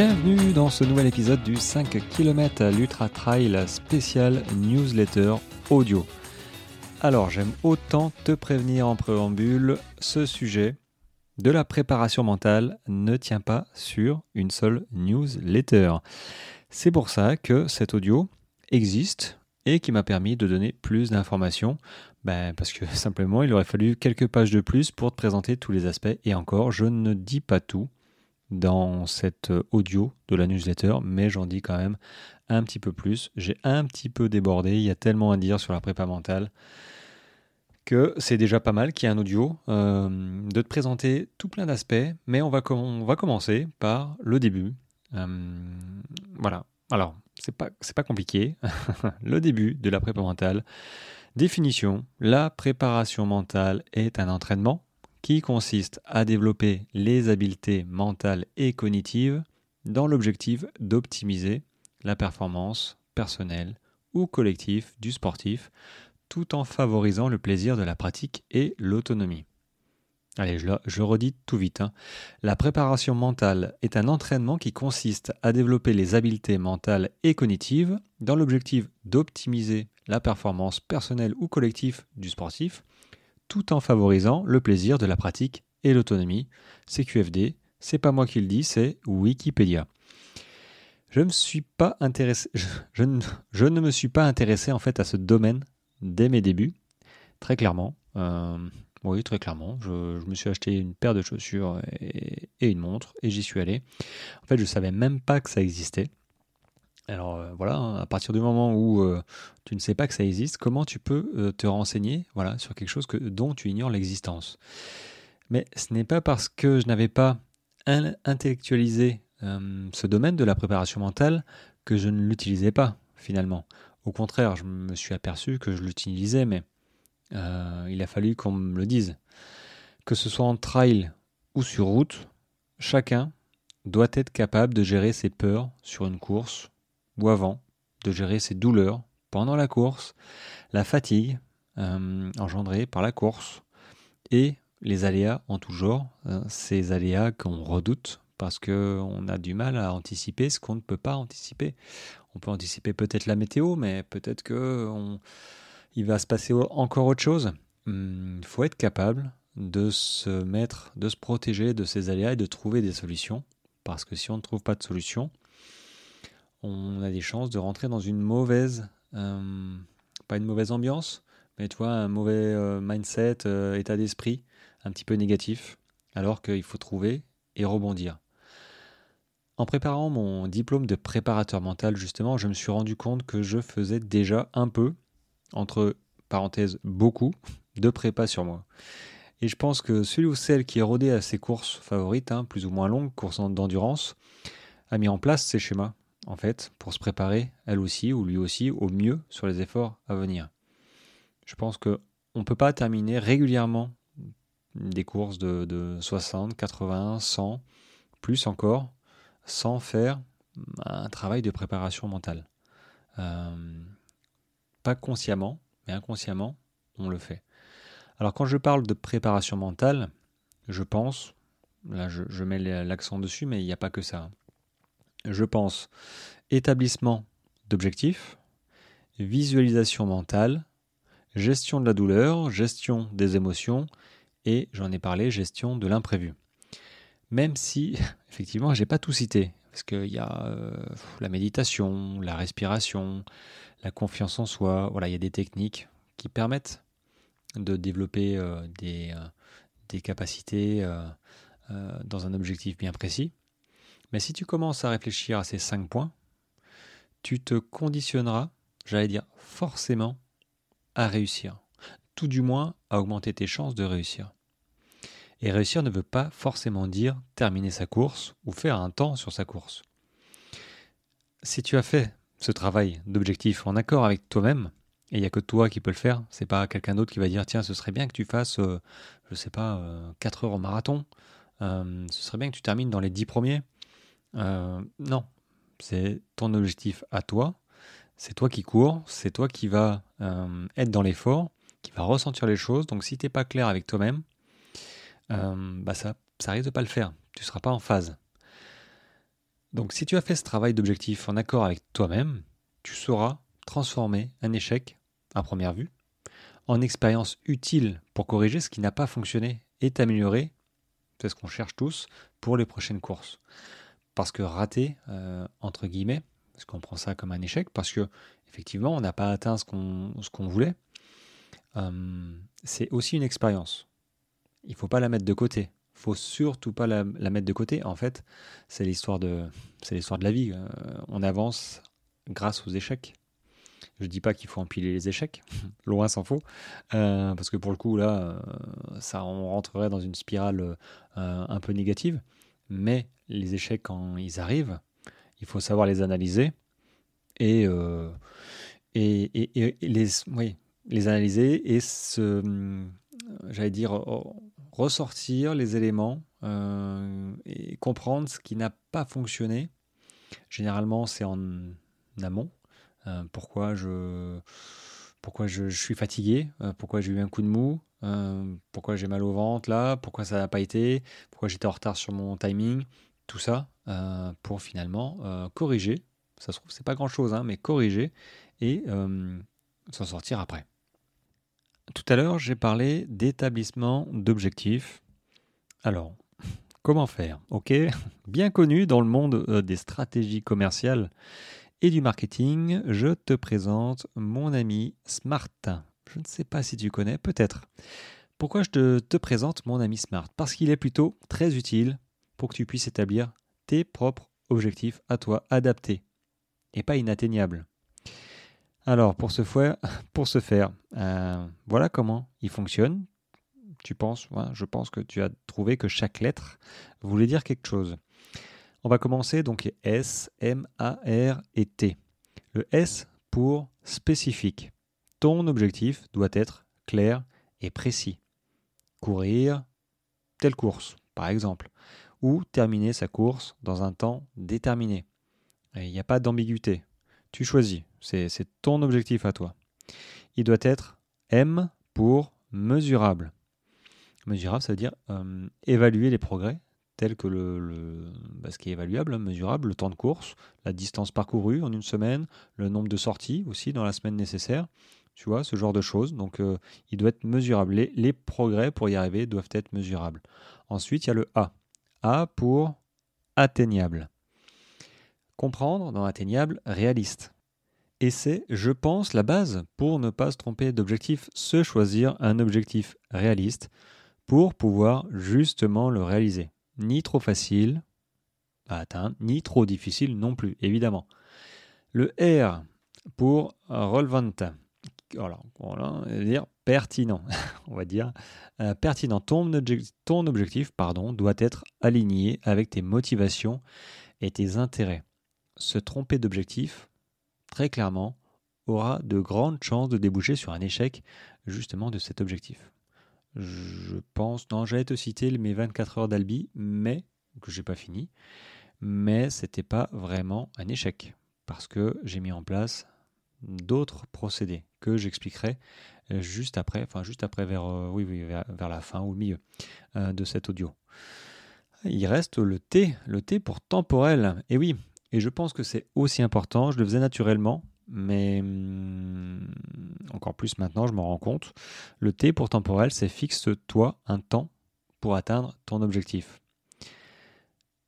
Bienvenue dans ce nouvel épisode du 5 km à l'Ultra Trail spécial newsletter audio. Alors j'aime autant te prévenir en préambule, ce sujet de la préparation mentale ne tient pas sur une seule newsletter. C'est pour ça que cet audio existe et qui m'a permis de donner plus d'informations. Ben, parce que simplement, il aurait fallu quelques pages de plus pour te présenter tous les aspects. Et encore, je ne dis pas tout dans cet audio de la newsletter, mais j'en dis quand même un petit peu plus. J'ai un petit peu débordé, il y a tellement à dire sur la prépa mentale que c'est déjà pas mal qu'il y ait un audio, euh, de te présenter tout plein d'aspects, mais on va, on va commencer par le début. Euh, voilà, alors c'est pas, pas compliqué. le début de la prépa mentale. Définition, la préparation mentale est un entraînement qui consiste à développer les habiletés mentales et cognitives dans l'objectif d'optimiser la performance personnelle ou collective du sportif tout en favorisant le plaisir de la pratique et l'autonomie. Allez, je, redis tout vite. Hein. La préparation mentale est un entraînement qui consiste à développer les habiletés mentales et cognitives dans l'objectif d'optimiser la performance personnelle ou collective du sportif tout en favorisant le plaisir de la pratique et l'autonomie. C'est QFD, c'est pas moi qui le dis, c'est Wikipédia. Je, me suis pas intéressé, je, ne, me suis pas intéressé en fait à ce domaine dès mes débuts, très clairement. Euh, oui, très clairement. Je, me suis acheté une paire de chaussures et, et une montre et j'y suis allé. En fait, je savais même pas que ça existait. Alors euh, voilà, hein, à partir du moment où euh, tu ne sais pas que ça existe, comment tu peux euh, te renseigner voilà, sur quelque chose que, dont tu ignores l'existence? Mais ce n'est pas parce que je n'avais pas intellectualisé ce domaine de la préparation mentale que je ne l'utilisais pas finalement. Au contraire, je me suis aperçu que je l'utilisais, mais il a fallu qu'on me le dise. Que ce soit en trail ou sur route, chacun doit être capable de gérer ses peurs sur une course ou avant, de gérer ses douleurs pendant la course, la fatigue euh, engendrée par la course et les aléas en tout genre, hein, ces aléas qu'on redoute parce qu'on a du mal à anticiper ce qu'on ne peut pas anticiper. On peut anticiper peut-être la météo, mais peut-être que il va se passer encore autre chose. Il hum, faut être capable de se mettre, de se protéger de ces aléas et de trouver des solutions. Parce que si on ne trouve pas de solution, on a des chances de rentrer dans une mauvaise, euh, pas une mauvaise ambiance, mais tu vois, un mauvais euh, mindset, euh, état d'esprit, un petit peu négatif, alors qu'il faut trouver et rebondir. En préparant mon diplôme de préparateur mental, justement, je me suis rendu compte que je faisais déjà un peu, entre parenthèses beaucoup, de prépa sur moi. Et je pense que celui ou celle qui est rodé à ses courses favorites, hein, plus ou moins longues, courses d'endurance, a mis en place ces schémas en fait, pour se préparer, elle aussi, ou lui aussi, au mieux sur les efforts à venir. Je pense qu'on ne peut pas terminer régulièrement des courses de, 60, 80, 100, plus encore, sans faire un travail de préparation mentale. Euh, pas consciemment, mais inconsciemment, on le fait. Alors quand je parle de préparation mentale, je pense, là je, je mets l'accent dessus, mais il n'y a pas que ça je pense, établissement d'objectifs, visualisation mentale, gestion de la douleur, gestion des émotions et, j'en ai parlé, gestion de l'imprévu. Même si, effectivement, je n'ai pas tout cité, parce qu'il y a euh, la méditation, la respiration, la confiance en soi, il y a des techniques qui permettent de développer euh, euh, des, capacités dans un objectif bien précis. Mais si tu commences à réfléchir à ces cinq points, tu te conditionneras, j'allais dire forcément, à réussir. Tout du moins à augmenter tes chances de réussir. Et réussir ne veut pas forcément dire terminer sa course ou faire un temps sur sa course. Si tu as fait ce travail d'objectif en accord avec toi-même, et il n'y a que toi qui peux le faire, c'est pas quelqu'un d'autre qui va dire tiens, ce serait bien que tu fasses, euh, je sais pas, 4 euh, heures au marathon, euh, ce serait bien que tu termines dans les 10 premiers. Euh, non, c'est ton objectif à toi. C'est toi qui cours, c'est toi qui va euh, être dans l'effort, qui va ressentir les choses. Donc si tu n'es pas clair avec toi-même, euh, bah ça, ça risque de pas le faire. Tu ne seras pas en phase. Donc si tu as fait ce travail d'objectif en accord avec toi-même, tu sauras transformer un échec, à première vue, en expérience utile pour corriger ce qui n'a pas fonctionné et t'améliorer, c'est ce qu'on cherche tous, pour les prochaines courses. Parce que rater, euh, entre guillemets, parce qu'on prend ça comme un échec, parce que effectivement on n'a pas atteint ce qu'on voulait, euh, c'est aussi une expérience. Il ne faut pas la mettre de côté. Il faut surtout pas la, mettre de côté. En fait, c'est l'histoire de, de la vie. Euh, on avance grâce aux échecs. Je ne dis pas qu'il faut empiler les échecs, loin s'en faut, parce que pour le coup là, ça on rentrerait dans une spirale un peu négative. Mais les échecs quand ils arrivent, il faut savoir les analyser et et, et, et, les, oui, les analyser et se, j'allais dire, ressortir les éléments euh, et comprendre ce qui n'a pas fonctionné. Généralement, c'est en amont. Euh, pourquoi je, pourquoi je, suis fatigué, euh, pourquoi j'ai eu un coup de mou, pourquoi j'ai mal au ventre là, pourquoi ça n'a pas été, pourquoi j'étais en retard sur mon timing, tout ça pour finalement corriger. Ça se trouve, c'est pas grand chose, hein, mais corriger et s'en sortir après. Tout à l'heure, j'ai parlé d'établissement d'objectifs. Alors, comment faire? Ok, bien connu dans le monde euh, des stratégies commerciales et du marketing, je te présente mon ami Smart. Je ne sais pas si tu connais, peut-être. Pourquoi je te, te présente mon ami Smart? Parce qu'il est plutôt très utile pour que tu puisses établir tes propres objectifs à toi adaptés et pas inatteignables. Alors, pour ce, pour ce faire, euh, voilà comment il fonctionne. Tu penses, je pense que tu as trouvé que chaque lettre voulait dire quelque chose. On va commencer donc S, M, A, R et T. Le S pour spécifique. Ton objectif doit être clair et précis. Courir telle course, par exemple, ou terminer sa course dans un temps déterminé. Il n'y a pas d'ambiguïté. Tu choisis. C'est ton objectif à toi. Il doit être M pour mesurable. Mesurable, ça veut dire euh, évaluer les progrès tels que le, bah, ce qui est évaluable, hein, mesurable, le temps de course, la distance parcourue en une semaine, le nombre de sorties aussi dans la semaine nécessaire, tu vois, ce genre de choses. Donc euh, il doit être mesurable. Les, les, progrès pour y arriver doivent être mesurables. Ensuite, il y a le A. A pour atteignable. Comprendre dans atteignable, réaliste. Et c'est, je pense, la base pour ne pas se tromper d'objectif, se choisir un objectif réaliste pour pouvoir justement le réaliser. Ni trop facile à atteindre, ni trop difficile non plus, évidemment. Le R pour relevant. Voilà, voilà dire pertinent, on va dire. Euh, pertinent. Ton, ton objectif doit être aligné avec tes motivations et tes intérêts. Se tromper d'objectif, très clairement, aura de grandes chances de déboucher sur un échec justement de cet objectif. Je pense, non, j'allais te citer mes 24 heures d'Albi, mais que j'ai pas fini, mais c'était pas vraiment un échec parce que j'ai mis en place d'autres procédés que j'expliquerai juste après, enfin juste après vers, euh, oui, vers, la fin ou le milieu euh, de cet audio. Il reste le T, le T pour temporel. Et oui, et je pense que c'est aussi important. Je le faisais naturellement, mais hum, encore plus maintenant, je m'en rends compte. Le T pour temporel, c'est fixe-toi un temps pour atteindre ton objectif.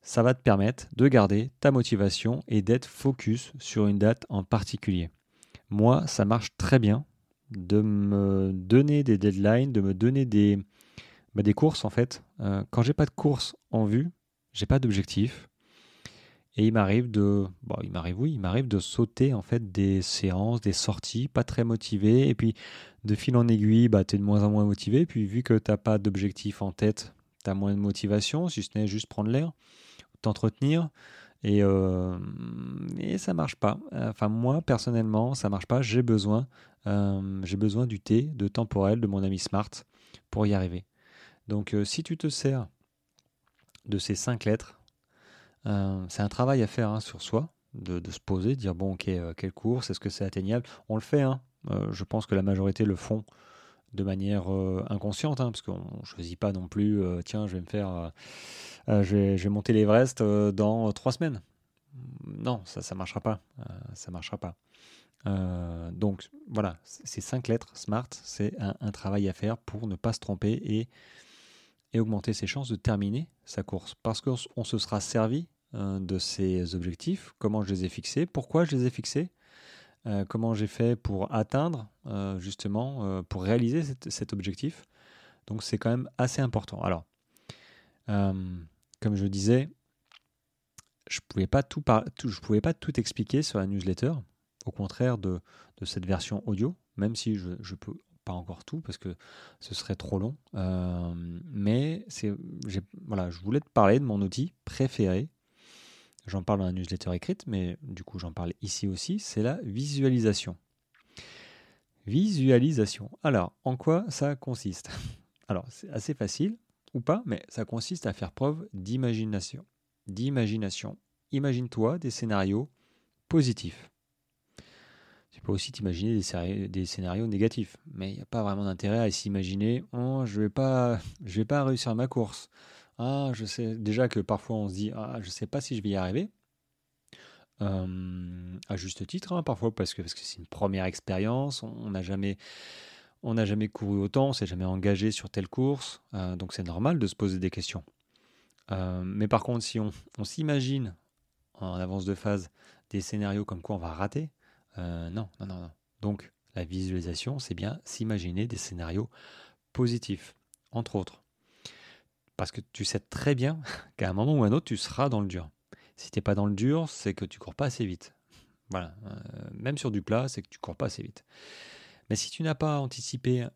Ça va te permettre de garder ta motivation et d'être focus sur une date en particulier. Moi, ça marche très bien de me donner des deadlines, de me donner des, bah, des courses en fait. Euh, quand j'ai pas de course en vue, j'ai pas d'objectif, et il m'arrive de, bon, il m'arrive de sauter en fait des séances, des sorties, pas très motivé, et puis de fil en aiguille, bah, tu es de moins en moins motivé, puis vu que tu n'as pas d'objectif en tête, tu as moins de motivation, si ce n'est juste prendre l'air, t'entretenir, et, euh, et ça marche pas. Enfin moi personnellement, ça marche pas. J'ai besoin, euh, j'ai besoin du thé, de temporel de mon ami Smart pour y arriver. Donc euh, si tu te sers de ces cinq lettres, euh, c'est un travail à faire hein, sur soi, de, se poser, de dire bon, ok, euh, quelle course, est-ce que c'est atteignable? On le fait, hein. euh, je pense que la majorité le font de manière inconsciente, hein, parce qu'on ne choisit pas non plus, tiens, je vais me faire, je vais, monter l'Everest dans trois semaines. non, ça ne marchera pas. ça marchera pas. donc voilà, ces cinq lettres SMART, c'est un, travail à faire pour ne pas se tromper et, et augmenter ses chances de terminer sa course. Parce qu'on se sera servi de ces objectifs, comment je les ai fixés, pourquoi je les ai fixés, comment j'ai fait pour atteindre, justement, pour réaliser cet objectif. Donc c'est quand même assez important. Alors, comme je disais, je ne pouvais, pas tout je pouvais pas tout expliquer sur la newsletter, au contraire de, cette version audio, même si je ne peux pas encore tout parce que ce serait trop long. Euh, mais voilà, je voulais te parler de mon outil préféré. J'en parle dans la newsletter écrite, mais du coup j'en parle ici aussi, c'est la visualisation. Visualisation. Alors, en quoi ça consiste? Alors, c'est assez facile ou pas, mais ça consiste à faire preuve d'imagination d'imagination. Imagine-toi des scénarios positifs. Tu peux aussi t'imaginer des, scénarios négatifs, mais il n'y a pas vraiment d'intérêt à s'imaginer oh, je ne vais, pas, réussir ma course. Ah, déjà que parfois on se dit ah, je ne sais pas si je vais y arriver. À juste titre, hein, parfois parce que c'est une première expérience, on n'a jamais, couru autant, on s'est jamais engagé sur telle course, euh, donc c'est normal de se poser des questions. Mais par contre, si on, s'imagine en avance de phase des scénarios comme quoi on va rater, euh, non, non, non, non. Donc, la visualisation, c'est bien s'imaginer des scénarios positifs, entre autres. Parce que tu sais très bien qu'à un moment ou à un autre, tu seras dans le dur. Si tu n'es pas dans le dur, c'est que tu cours pas assez vite. Voilà. Euh, même sur du plat, c'est que tu cours pas assez vite. Mais si tu n'as pas anticipé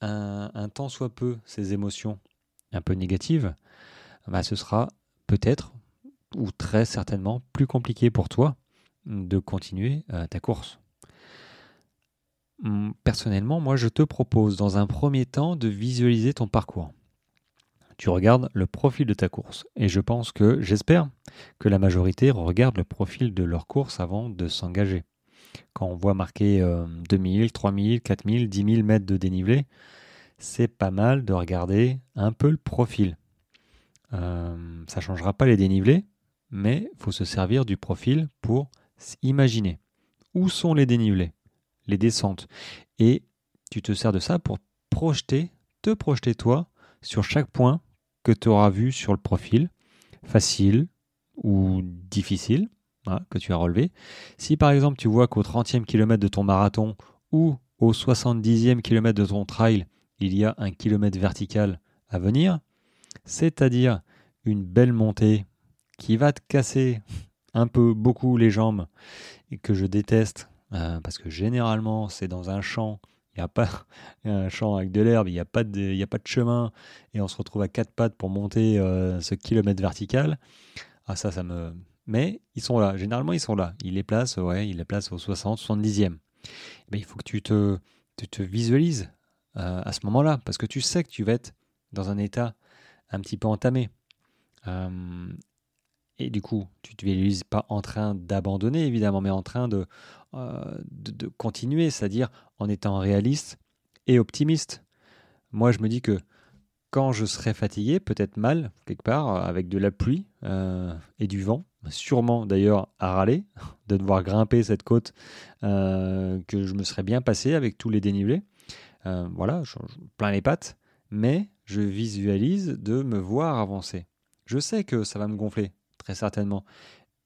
un, un temps soit peu ces émotions un peu négatives, bah, ce sera peut-être ou très certainement plus compliqué pour toi de continuer euh, ta course. Hum, personnellement, moi je te propose dans un premier temps de visualiser ton parcours. Tu regardes le profil de ta course et je pense que, j'espère, que la majorité regarde le profil de leur course avant de s'engager. Quand on voit marquer 2000, 3000, 4000, 10 000 mètres de dénivelé, c'est pas mal de regarder un peu le profil. Euh, ça ne changera pas les dénivelés, mais il faut se servir du profil pour imaginer où sont les dénivelés, les descentes? Et tu te sers de ça pour projeter, te projeter toi sur chaque point que tu auras vu sur le profil, facile ou difficile, que tu as relevé. Si par exemple tu vois qu'au 30e kilomètre de ton marathon ou au 70e kilomètre de ton trail, il y a un kilomètre vertical à venir, c'est-à-dire une belle montée qui va te casser un peu beaucoup les jambes et que je déteste euh, parce que généralement c'est dans un champ il n'y a pas un champ avec de l'herbe, il n'y a, pas de, a pas de chemin, et on se retrouve à quatre pattes pour monter euh, ce kilomètre vertical. Ah ça, ça me... Mais ils sont là, généralement ils sont là. Ils les placent, ouais, ils les placent au 60, 70e. Mais il faut que tu te, te visualises euh, à ce moment-là, parce que tu sais que tu vas être dans un état un petit peu entamé. Euh, et du coup, tu te visualises pas en train d'abandonner, évidemment, mais en train de, euh, de, continuer, c'est-à-dire en étant réaliste et optimiste. Moi, je me dis que quand je serai fatigué, peut-être mal, quelque part, avec de la pluie euh, et du vent, sûrement d'ailleurs à râler, de devoir grimper cette côte que je me serais bien passé avec tous les dénivelés. voilà, je, je plein les pattes, mais je visualise de me voir avancer. Je sais que ça va me gonfler, très certainement.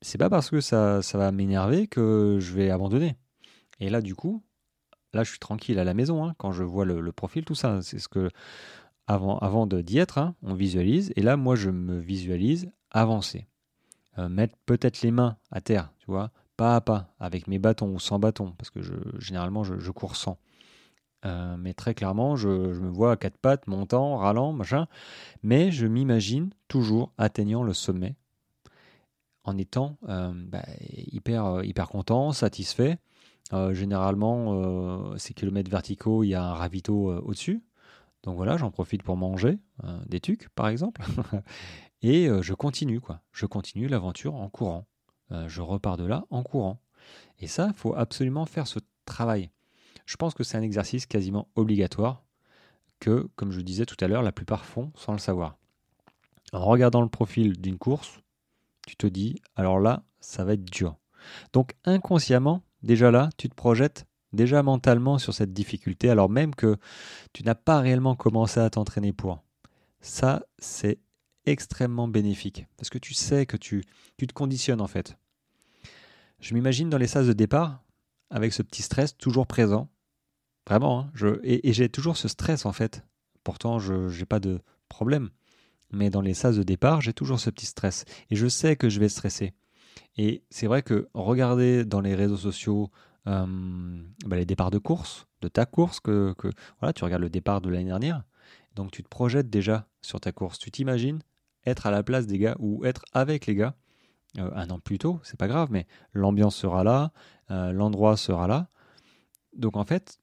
C'est pas parce que ça, ça va m'énerver que je vais abandonner. Et là, du coup, là, je suis tranquille à la maison hein, quand je vois le, profil, tout ça. C'est ce que, avant, avant d'y être, hein, on visualise. Et là, moi, je me visualise avancer. Euh, mettre peut-être les mains à terre, tu vois, pas à pas, avec mes bâtons ou sans bâton, parce que je, généralement, je, je cours sans. Euh, mais très clairement, je, me vois à quatre pattes, montant, râlant, machin. Mais je m'imagine toujours atteignant le sommet en étant euh, bah, hyper, euh, hyper content, satisfait. généralement, ces kilomètres verticaux, il y a un ravito au-dessus. Donc voilà, j'en profite pour manger des tucs, par exemple. Et je continue, quoi. Je continue l'aventure en courant. je repars de là en courant. Et ça, il faut absolument faire ce travail. Je pense que c'est un exercice quasiment obligatoire que, comme je disais tout à l'heure, la plupart font sans le savoir. En regardant le profil d'une course, tu te dis, alors là, ça va être dur. Donc inconsciemment, déjà là, tu te projettes déjà mentalement sur cette difficulté, alors même que tu n'as pas réellement commencé à t'entraîner pour. Ça, c'est extrêmement bénéfique, parce que tu sais que tu, te conditionnes en fait. Je m'imagine dans les salles de départ, avec ce petit stress toujours présent. Vraiment, hein, et, j'ai toujours ce stress en fait. Pourtant, je n'ai pas de problème. Mais dans les salles de départ, j'ai toujours ce petit stress. Et je sais que je vais stresser. Et c'est vrai que regarder dans les réseaux sociaux bah, les départs de course, de ta course, que, que, voilà, tu regardes le départ de l'année dernière, donc tu te projettes déjà sur ta course. Tu t'imagines être à la place des gars ou être avec les gars euh, un an plus tôt, c'est pas grave, mais l'ambiance sera là, euh, l'endroit sera là. Donc en fait,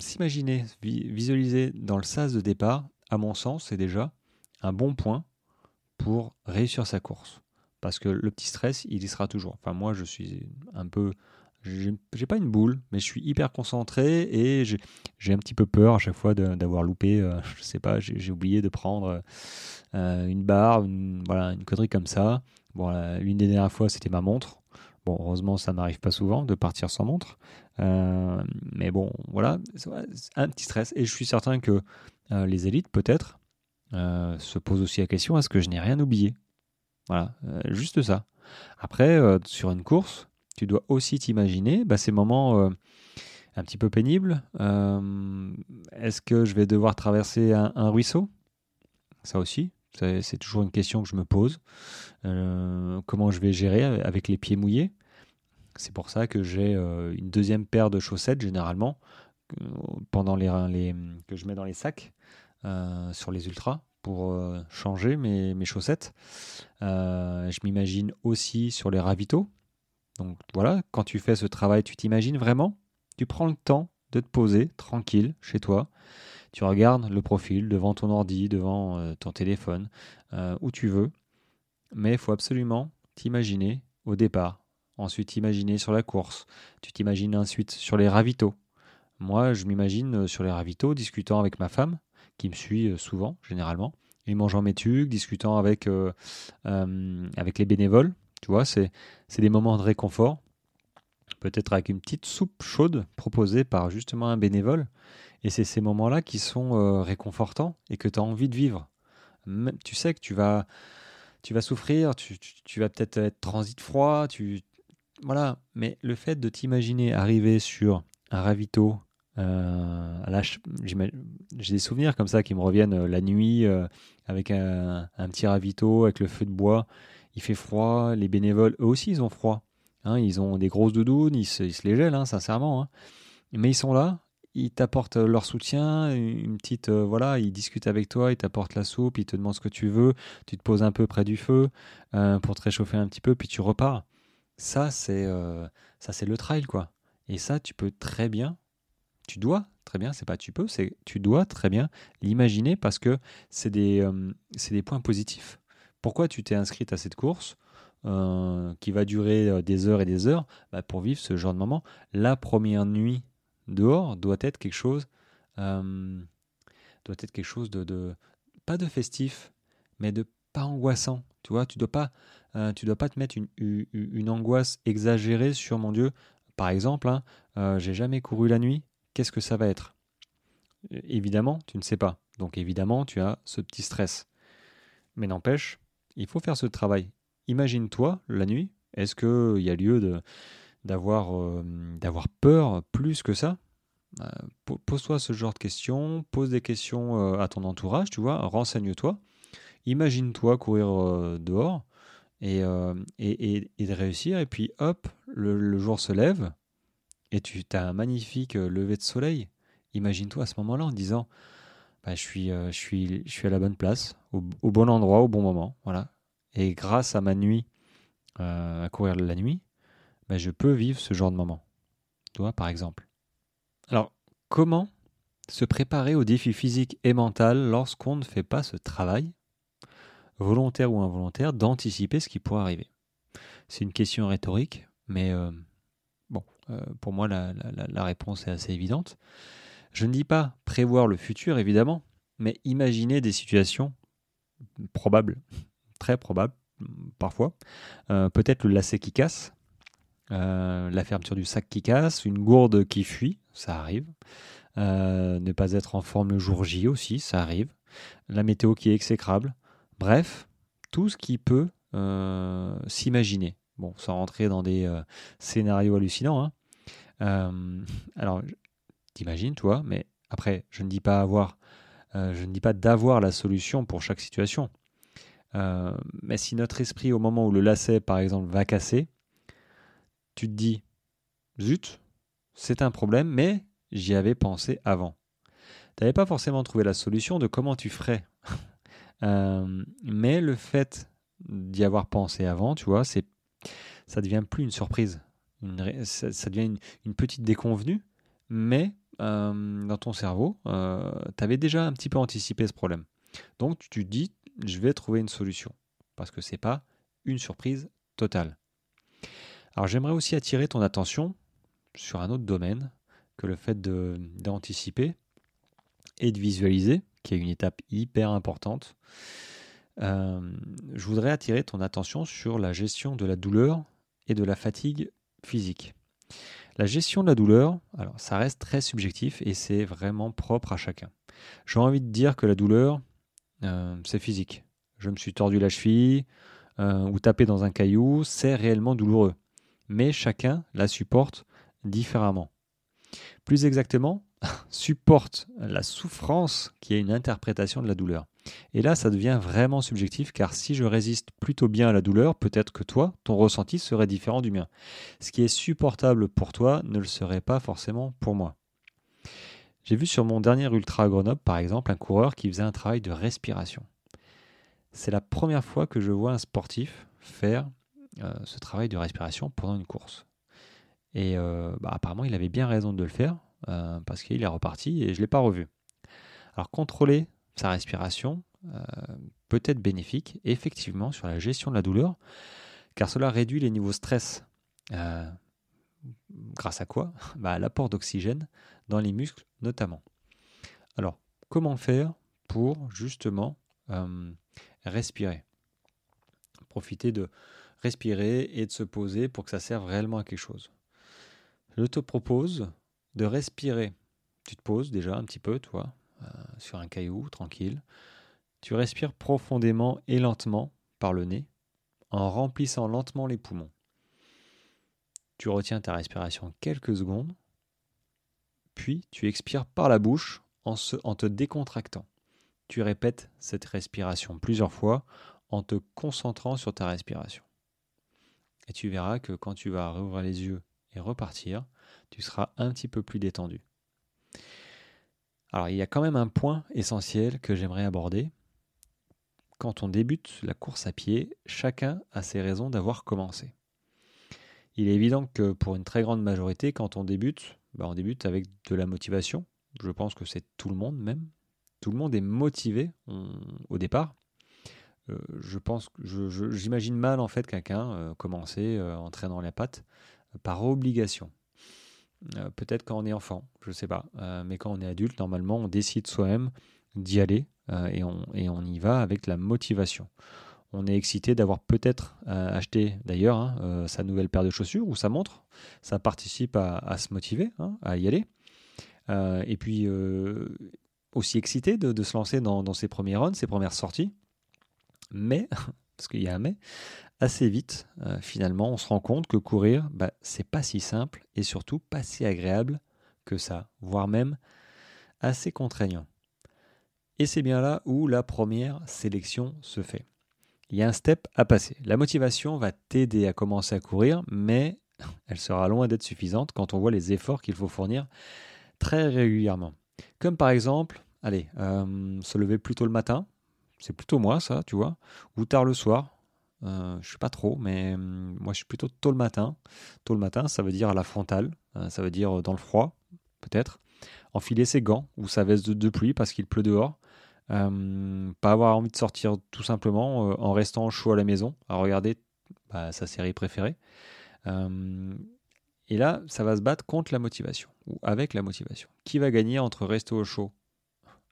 s'imaginer, visualiser dans le sas de départ, à mon sens, c'est déjà un bon point pour réussir sa course. Parce que le petit stress, il y sera toujours. Enfin, moi, je suis un peu. J'ai pas une boule, mais je suis hyper concentré et j'ai un petit peu peur à chaque fois d'avoir loupé. Euh, je sais pas, j'ai oublié de prendre euh, une barre, une, voilà, une connerie comme ça. Bon, l'une des dernières fois, c'était ma montre. Bon, heureusement, ça m'arrive pas souvent de partir sans montre. Euh, mais bon, voilà, un petit stress. Et je suis certain que les élites, peut-être, se posent aussi la question est-ce que je n'ai rien oublié? Voilà, euh, juste ça. Après, euh, sur une course, tu dois aussi t'imaginer bah, ces moments euh, un petit peu pénibles. Est-ce que je vais devoir traverser un, ruisseau? Ça aussi, c'est toujours une question que je me pose. comment je vais gérer avec les pieds mouillés? C'est pour ça que j'ai une deuxième paire de chaussettes généralement pendant les, que je mets dans les sacs sur les ultras pour euh, changer mes, mes chaussettes. Euh, je m'imagine aussi sur les ravitaux. Donc voilà, quand tu fais ce travail, tu t'imagines vraiment, tu prends le temps de te poser tranquille chez toi. Tu regardes le profil devant ton ordi, devant euh, ton téléphone, où tu veux. Mais il faut absolument t'imaginer au départ. Ensuite, t'imaginer sur la course. Tu t'imagines ensuite sur les ravitaux. Moi, je m'imagine sur les ravitaux discutant avec ma femme qui me suit euh, souvent, généralement, et mangeant mes tucs, discutant avec, euh, euh, avec les bénévoles. Tu vois, c'est des moments de réconfort. Peut-être avec une petite soupe chaude proposée par justement un bénévole. Et c'est ces moments-là qui sont réconfortants et que tu as envie de vivre. tu sais que tu vas, tu vas souffrir, tu, tu, vas peut-être être transit froid, tu, voilà. Mais le fait de t'imaginer arriver sur un ravito euh, j'ai des souvenirs comme ça qui me reviennent euh, la nuit euh, avec un, petit ravito, avec le feu de bois. Il fait froid, les bénévoles, eux aussi, ils ont froid. Hein, ils ont des grosses doudounes, ils se, les gèlent, hein, sincèrement. Hein. Mais ils sont là, ils t'apportent leur soutien, une petite voilà, ils discutent avec toi, ils t'apportent la soupe, ils te demandent ce que tu veux, tu te poses un peu près du feu pour te réchauffer un petit peu, puis tu repars. Ça c'est ça c'est le trail quoi. Et ça tu peux très bien tu dois très bien, c'est pas tu peux, c'est tu dois très bien l'imaginer parce que c'est des, euh, points positifs. Pourquoi tu t'es inscrite à cette course euh, qui va durer euh, des heures et des heures? Bah, Pour vivre ce genre de moment. La première nuit dehors doit être quelque chose, doit être quelque chose de, pas de festif, mais de pas angoissant. Tu vois, tu dois pas, tu dois pas te mettre une, une, angoisse exagérée sur mon Dieu. Par exemple, hein, j'ai jamais couru la nuit qu'est-ce que ça va être? Évidemment, tu ne sais pas. Donc évidemment, tu as ce petit stress. Mais n'empêche, il faut faire ce travail. Imagine-toi la nuit, est-ce qu'il y a lieu euh, d'avoir peur plus que ça? Euh, Pose-toi ce genre de questions, pose des questions euh, à ton entourage, tu vois, renseigne-toi. Imagine-toi courir dehors et, de réussir, et puis hop, le jour se lève, et tu as un magnifique euh, lever de soleil. Imagine-toi à ce moment-là en disant bah, je, suis, euh, je, suis, à la bonne place, au, bon endroit, au bon moment. Voilà. Et grâce à ma nuit, euh, à courir la nuit, bah, je peux vivre ce genre de moment. Toi, par exemple. Alors, comment se préparer aux défis physiques et mentaux lorsqu'on ne fait pas ce travail, volontaire ou involontaire, d'anticiper ce qui pourrait arriver? C'est une question rhétorique, mais pour moi, la, réponse est assez évidente. Je ne dis pas prévoir le futur, évidemment, mais imaginer des situations probables, très probables, parfois. Peut-être le lacet qui casse, la fermeture du sac qui casse, une gourde qui fuit, ça arrive. ne pas être en forme le jour J aussi, ça arrive. La météo qui est exécrable. Bref, tout ce qui peut s'imaginer. Bon, sans rentrer dans des scénarios hallucinants. Hein. alors, t'imagines, toi, mais après, je ne dis pas avoir, euh, je ne dis pas d'avoir la solution pour chaque situation. Euh, mais si notre esprit, au moment où le lacet, par exemple, va casser, tu te dis, zut, c'est un problème, mais j'y avais pensé avant. Tu n'avais pas forcément trouvé la solution de comment tu ferais. Euh, mais le fait d'y avoir pensé avant, tu vois, c'est, ça devient plus une surprise. Ça, devient une petite déconvenue, mais euh, dans ton cerveau, euh, tu avais déjà un petit peu anticipé ce problème. Donc tu te dis, je vais trouver une solution. Parce que ce n'est pas une surprise totale. Alors j'aimerais aussi attirer ton attention sur un autre domaine que le fait d'anticiper et de visualiser, qui est une étape hyper importante. Euh, je voudrais attirer ton attention sur la gestion de la douleur et de la fatigue physique. La gestion de la douleur, alors ça reste très subjectif et c'est vraiment propre à chacun. J'ai envie de dire que la douleur, euh, c'est physique. Je me suis tordu la cheville euh, ou tapé dans un caillou, c'est réellement douloureux. Mais chacun la supporte différemment. Plus exactement, supporte la souffrance qui est une interprétation de la douleur. Et là, ça devient vraiment subjectif car si je résiste plutôt bien à la douleur, peut-être que toi, ton ressenti serait différent du mien. Ce qui est supportable pour toi ne le serait pas forcément pour moi. J'ai vu sur mon dernier ultra à Grenoble, par exemple, un coureur qui faisait un travail de respiration. C'est la première fois que je vois un sportif faire euh, ce travail de respiration pendant une course. Et euh, bah, apparemment, il avait bien raison de le faire euh, parce qu'il est reparti et je ne l'ai pas revu. Alors, contrôler sa respiration euh, peut être bénéfique effectivement sur la gestion de la douleur, car cela réduit les niveaux de stress. Euh, grâce à quoi bah, L'apport d'oxygène dans les muscles notamment. Alors, comment faire pour justement euh, respirer? Profiter de respirer et de se poser pour que ça serve réellement à quelque chose. Je te propose de respirer. Tu te poses déjà un petit peu, toi, euh, sur un caillou, tranquille. Tu respires profondément et lentement par le nez, en remplissant lentement les poumons. Tu retiens ta respiration quelques secondes, puis tu expires par la bouche en, en te décontractant. Tu répètes cette respiration plusieurs fois en te concentrant sur ta respiration. Et tu verras que quand tu vas rouvrir les yeux et repartir, tu seras un petit peu plus détendu. Alors il y a quand même un point essentiel que j'aimerais aborder. Quand on débute la course à pied, chacun a ses raisons d'avoir commencé. Il est évident que pour une très grande majorité, quand on débute, bah, on débute avec de la motivation. Je pense que c'est tout le monde même. Tout le monde est motivé au départ. Euh, je pense, j'imagine mal en fait quelqu'un euh, commencer euh, en traînant la patte par obligation. Euh, peut-être quand on est enfant, je ne sais pas. Euh, mais quand on est adulte, normalement, on décide soi-même d'y aller euh, et, on, y va avec la motivation. On est excité d'avoir peut-être acheté d'ailleurs hein, sa nouvelle paire de chaussures ou sa montre. Ça participe à, se motiver, hein, à y aller. et puis aussi excité de, se lancer dans ses premiers runs, ses premières sorties. Mais, parce qu'il y a un mais, assez vite, euh, finalement, on se rend compte que courir, bah, c'est pas si simple et surtout pas si agréable que ça, voire même assez contraignant. Et c'est bien là où la première sélection se fait. Il y a un step à passer. La motivation va t'aider à commencer à courir, mais elle sera loin d'être suffisante quand on voit les efforts qu'il faut fournir très régulièrement. Comme par exemple, allez, euh, se lever plus tôt le matin, c'est plutôt moi ça, tu vois, ou tard le soir, euh, je ne sais pas trop, mais hum, moi je suis plutôt tôt le matin. Tôt le matin, ça veut dire à la frontale, euh, ça veut dire dans le froid, peut-être. Enfiler ses gants ou sa veste de, pluie parce qu'il pleut dehors. Hum, pas avoir envie de sortir tout simplement euh, en restant chaud à la maison, à regarder bah, sa série préférée. Hum, et là, ça va se battre contre la motivation ou avec la motivation. Qui va gagner entre rester au chaud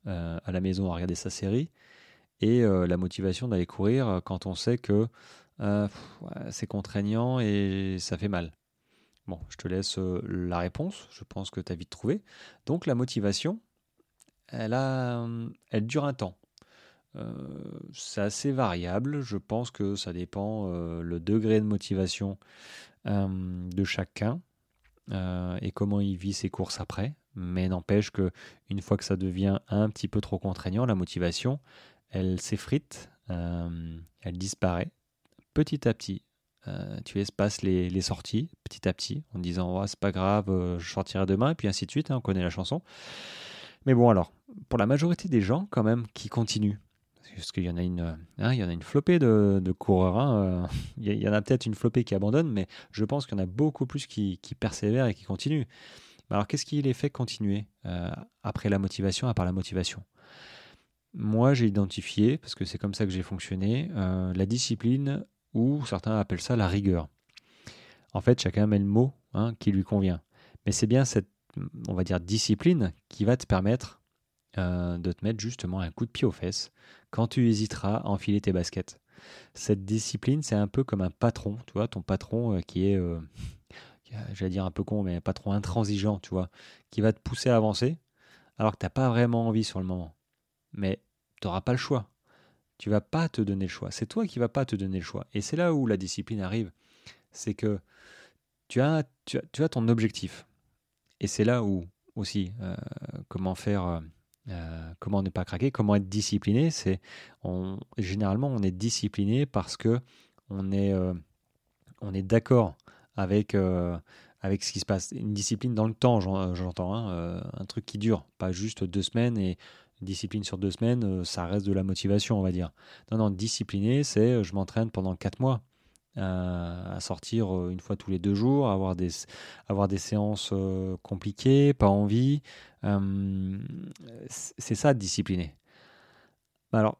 à la maison à regarder sa série et la motivation d'aller courir quand on sait que c'est contraignant et ça fait mal. Bon, je te laisse la réponse, je pense que tu as vite trouvé. Donc la motivation, elle dure un temps. c'est assez variable, je pense que ça dépend le degré de motivation de chacun et comment il vit ses courses après. Mais n'empêche que une fois que ça devient un petit peu trop contraignant, la motivation, elle s'effrite, elle disparaît petit à petit. tu espaces les, les, sorties petit à petit en disant c'est pas grave, je sortirai demain, et puis ainsi de suite, hein, on connaît la chanson. Mais bon, alors, pour la majorité des gens, quand même, qui continuent, parce qu'il y en a une, hein, il y en a une flopée de, coureurs. Hein, il y en a peut-être une flopée qui abandonne, mais je pense qu'il y en a beaucoup plus qui, persévèrent et qui continuent. Alors, qu'est-ce qui les fait continuer euh, après la motivation, à part la motivation? Moi, j'ai identifié, parce que c'est comme ça que j'ai fonctionné, euh, la discipline, ou certains appellent ça la rigueur. En fait, chacun met le mot hein, qui lui convient. Mais c'est bien cette, on va dire, discipline qui va te permettre euh, de te mettre justement un coup de pied aux fesses quand tu hésiteras à enfiler tes baskets. Cette discipline, c'est un peu comme un patron, tu vois, ton patron qui est j'allais dire un peu con, mais pas trop intransigeant, tu vois, qui va te pousser à avancer, alors que tu n'as pas vraiment envie sur le moment. Mais tu n'auras pas le choix. Tu vas pas te donner le choix. C'est toi qui vas pas te donner le choix. Et c'est là où la discipline arrive. C'est que tu as, ton objectif. Et c'est là où aussi, euh, comment faire, euh, euh, comment ne pas craquer, comment être discipliné. C'est généralement on est discipliné parce que on est, d'accord avec, ce qui se passe. Une discipline dans le temps, j'entends, hein, un truc qui dure, pas juste deux semaines discipline sur deux semaines, ça reste de la motivation, on va dire. Non, non, discipliné, c'est je m'entraîne pendant quatre mois. à sortir une fois tous les deux jours, avoir des, avoir des séances compliquées, pas envie. c'est ça, discipliner. Alors,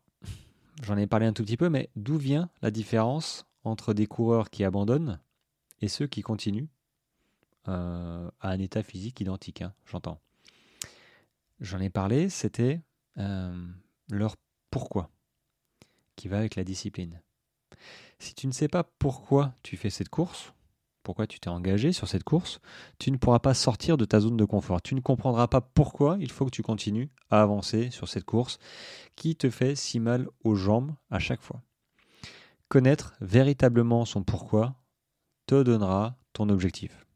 j'en ai parlé un tout petit peu, mais d'où vient la différence entre des coureurs qui abandonnent et ceux qui continuent euh, à un état physique identique, hein, j'entends. J'en ai parlé, c'était euh, leur pourquoi qui va avec la discipline. Si tu ne sais pas pourquoi tu fais cette course, pourquoi tu t'es engagé sur cette course, tu ne pourras pas sortir de ta zone de confort. Tu ne comprendras pas pourquoi il faut que tu continues à avancer sur cette course qui te fait si mal aux jambes à chaque fois. Connaître véritablement son pourquoi te donnera ton objectif,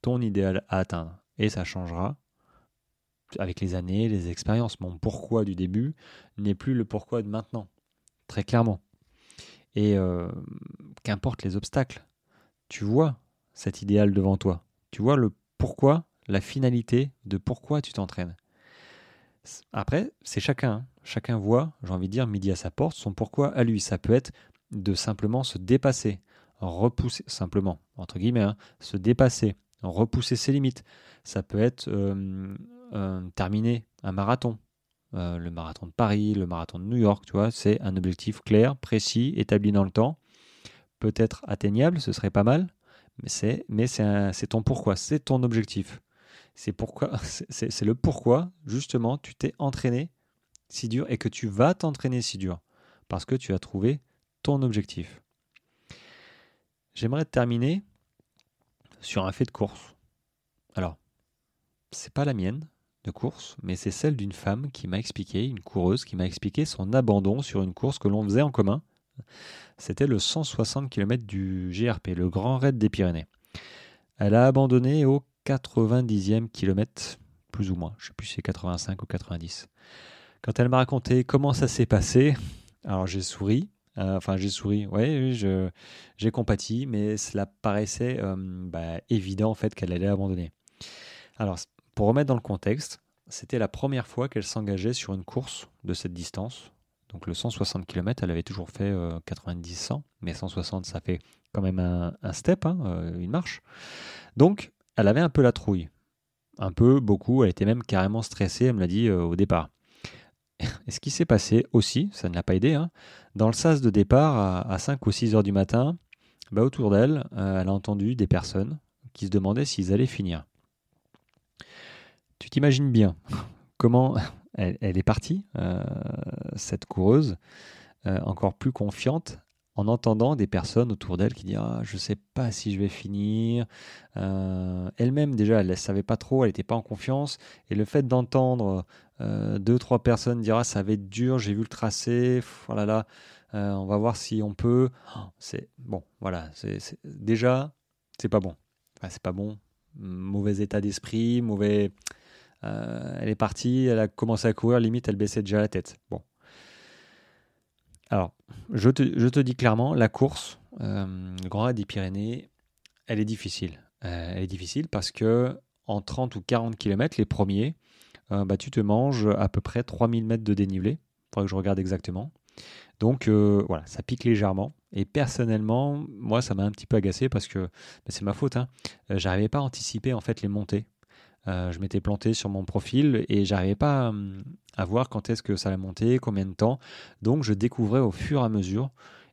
ton idéal à atteindre. Et ça changera avec les années, les expériences. Mon pourquoi du début n'est plus le pourquoi de maintenant, très clairement. Et euh, qu'importe les obstacles, tu vois cet idéal devant toi. Tu vois le pourquoi, la finalité de pourquoi tu t'entraînes. Après, c'est chacun. Hein. Chacun voit, j'ai envie de dire, midi à sa porte, son pourquoi à lui. Ça peut être de simplement se dépasser, repousser, simplement, entre guillemets, hein, se dépasser, repousser ses limites. Ça peut être euh, terminer un marathon, euh, le marathon de Paris, le marathon de New York, tu vois, c'est un objectif clair, précis, établi dans le temps, peut-être atteignable, ce serait pas mal, mais c'est mais c'est ton pourquoi, c'est ton objectif. C'est le pourquoi justement tu t'es entraîné si dur et que tu vas t'entraîner si dur parce que tu as trouvé ton objectif. J'aimerais terminer sur un fait de course. Alors, c'est pas la mienne de course, mais c'est celle d'une femme qui m'a expliqué, une coureuse qui m'a expliqué son abandon sur une course que l'on faisait en commun. C'était le 160 km du GRP, le Grand Raid des Pyrénées. Elle a abandonné au 90e kilomètre, plus ou moins, je ne sais plus si c'est 85 ou 90. Quand elle m'a raconté comment ça s'est passé, alors j'ai souri, euh, enfin, j'ai souri. Oui, j'ai compati, mais cela paraissait euh, bah, évident en fait qu'elle allait abandonner. Alors, pour remettre dans le contexte, c'était la première fois qu'elle s'engageait sur une course de cette distance. Donc le 160 km, elle avait toujours fait 90-100, euh, mais 160, ça fait quand même un, step, hein, une marche. Donc, elle avait un peu la trouille. Un peu, beaucoup, elle était même carrément stressée, elle me l'a dit au départ. Et ce qui s'est passé aussi, ça ne l'a pas aidé, hein, dans le sas de départ à, 5 ou 6 heures du matin, bah, autour d'elle, euh, elle a entendu des personnes qui se demandaient s'ils allaient finir. Tu t'imagines bien comment elle, est partie, cette coureuse, encore plus confiante en entendant des personnes autour d'elle qui disent ah, Je ne sais pas si je vais finir. Euh, elle-même, déjà, elle ne savait pas trop, elle n'était pas en confiance. Et le fait d'entendre euh, deux, trois personnes dire ah, Ça va être dur, j'ai vu le tracé, voilà, là, euh, on va voir si on peut. C'est bon, voilà. C'est, déjà, c'est pas bon. C'est pas bon. Mauvais état d'esprit, mauvais. Elle est partie, elle a commencé à courir, limite, elle baissait déjà la tête. Bon, alors, je te, dis clairement, la course, euh, Grand des Pyrénées, elle est difficile. Euh, elle est difficile parce que en 30 ou 40 km, les premiers, euh, bah, tu te manges à peu près 3000 mètres de dénivelé. Il faudrait que je regarde exactement. Donc voilà, ça pique légèrement. Et personnellement, moi, ça m'a un petit peu agacé parce que bah, c'est ma faute. Hein. J'arrivais pas à anticiper en fait les montées. Euh, je m'étais planté sur mon profil et j'arrivais pas hum, à, voir quand est-ce que ça allait monter, combien de temps. Donc je découvrais au fur et à mesure.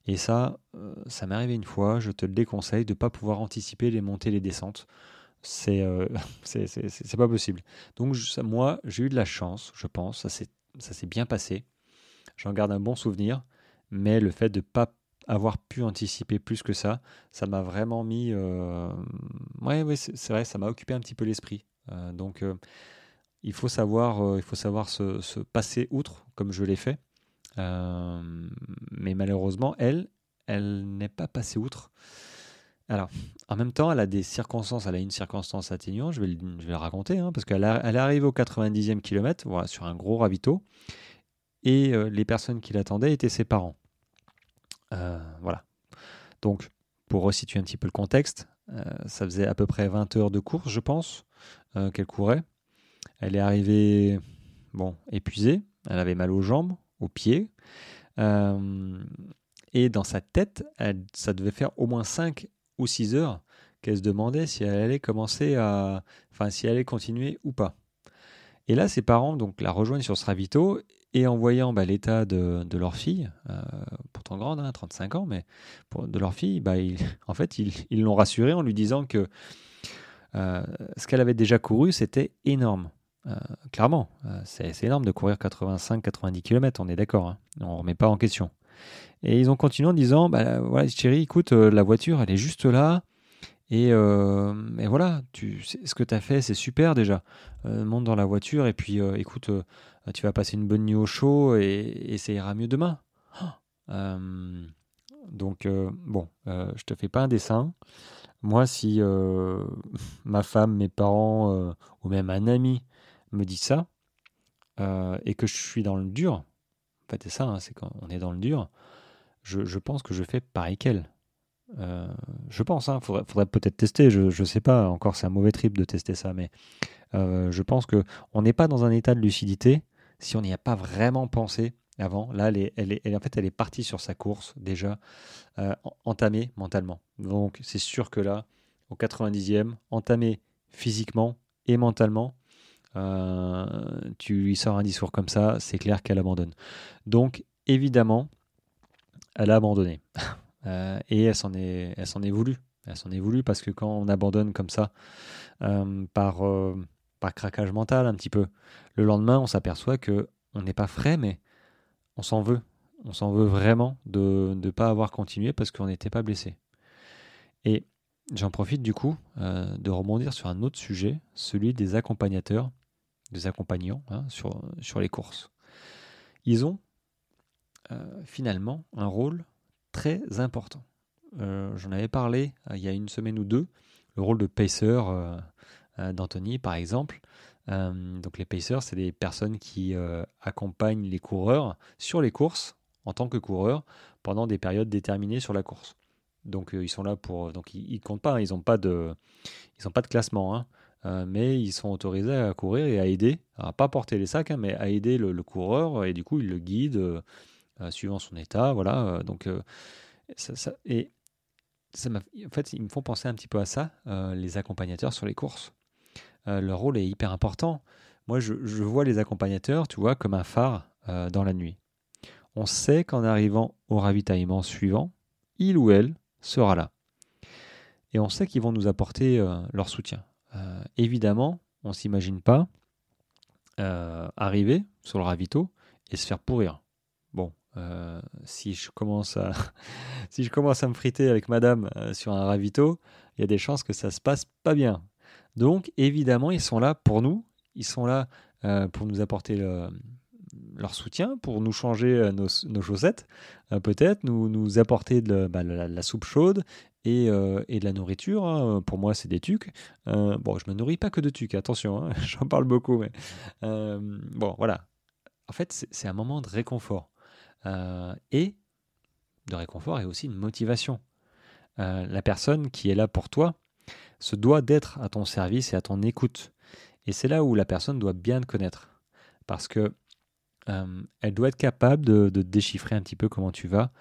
Et ça, euh, ça m'est arrivé une fois. Je te le déconseille de ne pas pouvoir anticiper les montées, les descentes. C'est euh, pas possible. Donc moi, j'ai eu de la chance, je pense. Ça s'est bien passé. J'en garde un bon souvenir. Mais le fait de ne pas avoir pu anticiper plus que ça, ça m'a vraiment mis. Ouais, ouais c'est vrai, ça m'a occupé un petit peu l'esprit. Euh, donc, euh, il faut savoir, euh, il faut savoir se, passer outre, comme je l'ai fait. mais malheureusement, elle, elle n'est pas passée outre. Alors, en même temps, elle a des circonstances, elle a une circonstance atténuante, je vais, je vais le raconter, hein, parce qu'elle elle est arrivée au 90e kilomètre, voilà, sur un gros ravito, et les personnes qui l'attendaient étaient ses parents. voilà. Donc, pour resituer un petit peu le contexte, ça faisait à peu près 20 heures de course, je pense. Euh, qu'elle courait. Elle est arrivée bon, épuisée, elle avait mal aux jambes, aux pieds. Euh, et dans sa tête, ça devait faire au moins 5 ou 6 heures qu'elle se demandait si elle allait commencer à. Enfin, si elle allait continuer ou pas. Et là, ses parents donc, la rejoignent sur ce et en voyant bah, l'état de, leur fille, euh, pourtant grande, hein, 35 ans, mais de leur fille, bah, en fait, ils l'ont rassurée en lui disant que euh, ce qu'elle avait déjà couru, c'était énorme. Euh, clairement, euh, c'est énorme de courir 85-90 km, on est d'accord, hein. on ne remet pas en question. Et ils ont continué en disant bah, voilà, chérie, écoute, la voiture, elle est juste là. Et, voilà, tu, ce que tu as fait, c'est super déjà. monte dans la voiture et puis écoute, tu vas passer une bonne nuit au chaud et, ça ira mieux demain. donc, bon, je te fais pas un dessin. Moi, si euh, ma femme, mes parents euh, ou même un ami me dit ça euh, et que je suis dans le dur, en fait, c'est ça, hein, c'est quand on est dans le dur, je, pense que je fais pareil qu'elle. je pense, hein, faudrait, peut-être tester, je ne sais pas, encore c'est un mauvais trip de tester ça, mais je pense qu'on n'est pas dans un état de lucidité si on n'y a pas vraiment pensé avant. Là, elle est, en fait, elle est partie sur sa course déjà euh, entamée mentalement. Donc, c'est sûr que là, au 90e, entamée physiquement et mentalement, euh, tu lui sors un discours comme ça, c'est clair qu'elle abandonne. Donc, évidemment, elle a abandonné. Euh, et elle s'en est, elle s'en est voulu. Elle s'en est voulu parce que quand on abandonne comme ça, par, par craquage mental un petit peu, le lendemain, on s'aperçoit que on n'est pas frais, mais on s'en veut. On s'en veut vraiment de ne pas avoir continué parce qu'on n'était pas blessé. Et j'en profite du coup euh, de rebondir sur un autre sujet, celui des accompagnateurs, des accompagnants hein, sur, les courses. Ils ont euh, finalement un rôle très important. Euh, j'en avais parlé il y a une semaine ou deux, le rôle de pacer d'Anthony par exemple. Euh, donc les pacers, c'est des personnes qui euh, accompagnent les coureurs sur les courses en tant que coureurs pendant des périodes déterminées sur la course. Donc euh, ils sont là pour, donc ils, comptent pas, hein. ils n'ont pas de, ils ont pas de classement, hein. mais ils sont autorisés à courir et à aider, à pas porter les sacs, hein, mais à aider le, coureur et du coup ils le guident suivant son état, voilà. donc ça, et ça en fait ils me font penser un petit peu à ça, les accompagnateurs sur les courses. Euh, leur rôle est hyper important. Moi, je, vois les accompagnateurs, tu vois, comme un phare euh, dans la nuit. On sait qu'en arrivant au ravitaillement suivant, il ou elle sera là. Et on sait qu'ils vont nous apporter euh, leur soutien. évidemment, on ne s'imagine pas arriver sur le ravito et se faire pourrir. Bon, si je commence à si je commence à me friter avec madame sur un ravito, il y a des chances que ça se passe pas bien. Donc évidemment, ils sont là pour nous, ils sont là pour nous apporter leur soutien, pour nous changer nos, chaussettes, peut-être, nous, apporter de, bah, la, soupe chaude et, de la nourriture. Hein. Pour moi, c'est des tucs. bon, je me nourris pas que de tucs, attention, hein, j'en parle beaucoup, mais bon, voilà. En fait, c'est un moment de réconfort. et de réconfort et aussi une motivation. la personne qui est là pour toi se doit d'être à ton service et à ton écoute. Et c'est là où la personne doit bien te connaître. Parce que elle doit être capable de, déchiffrer un petit peu comment tu vas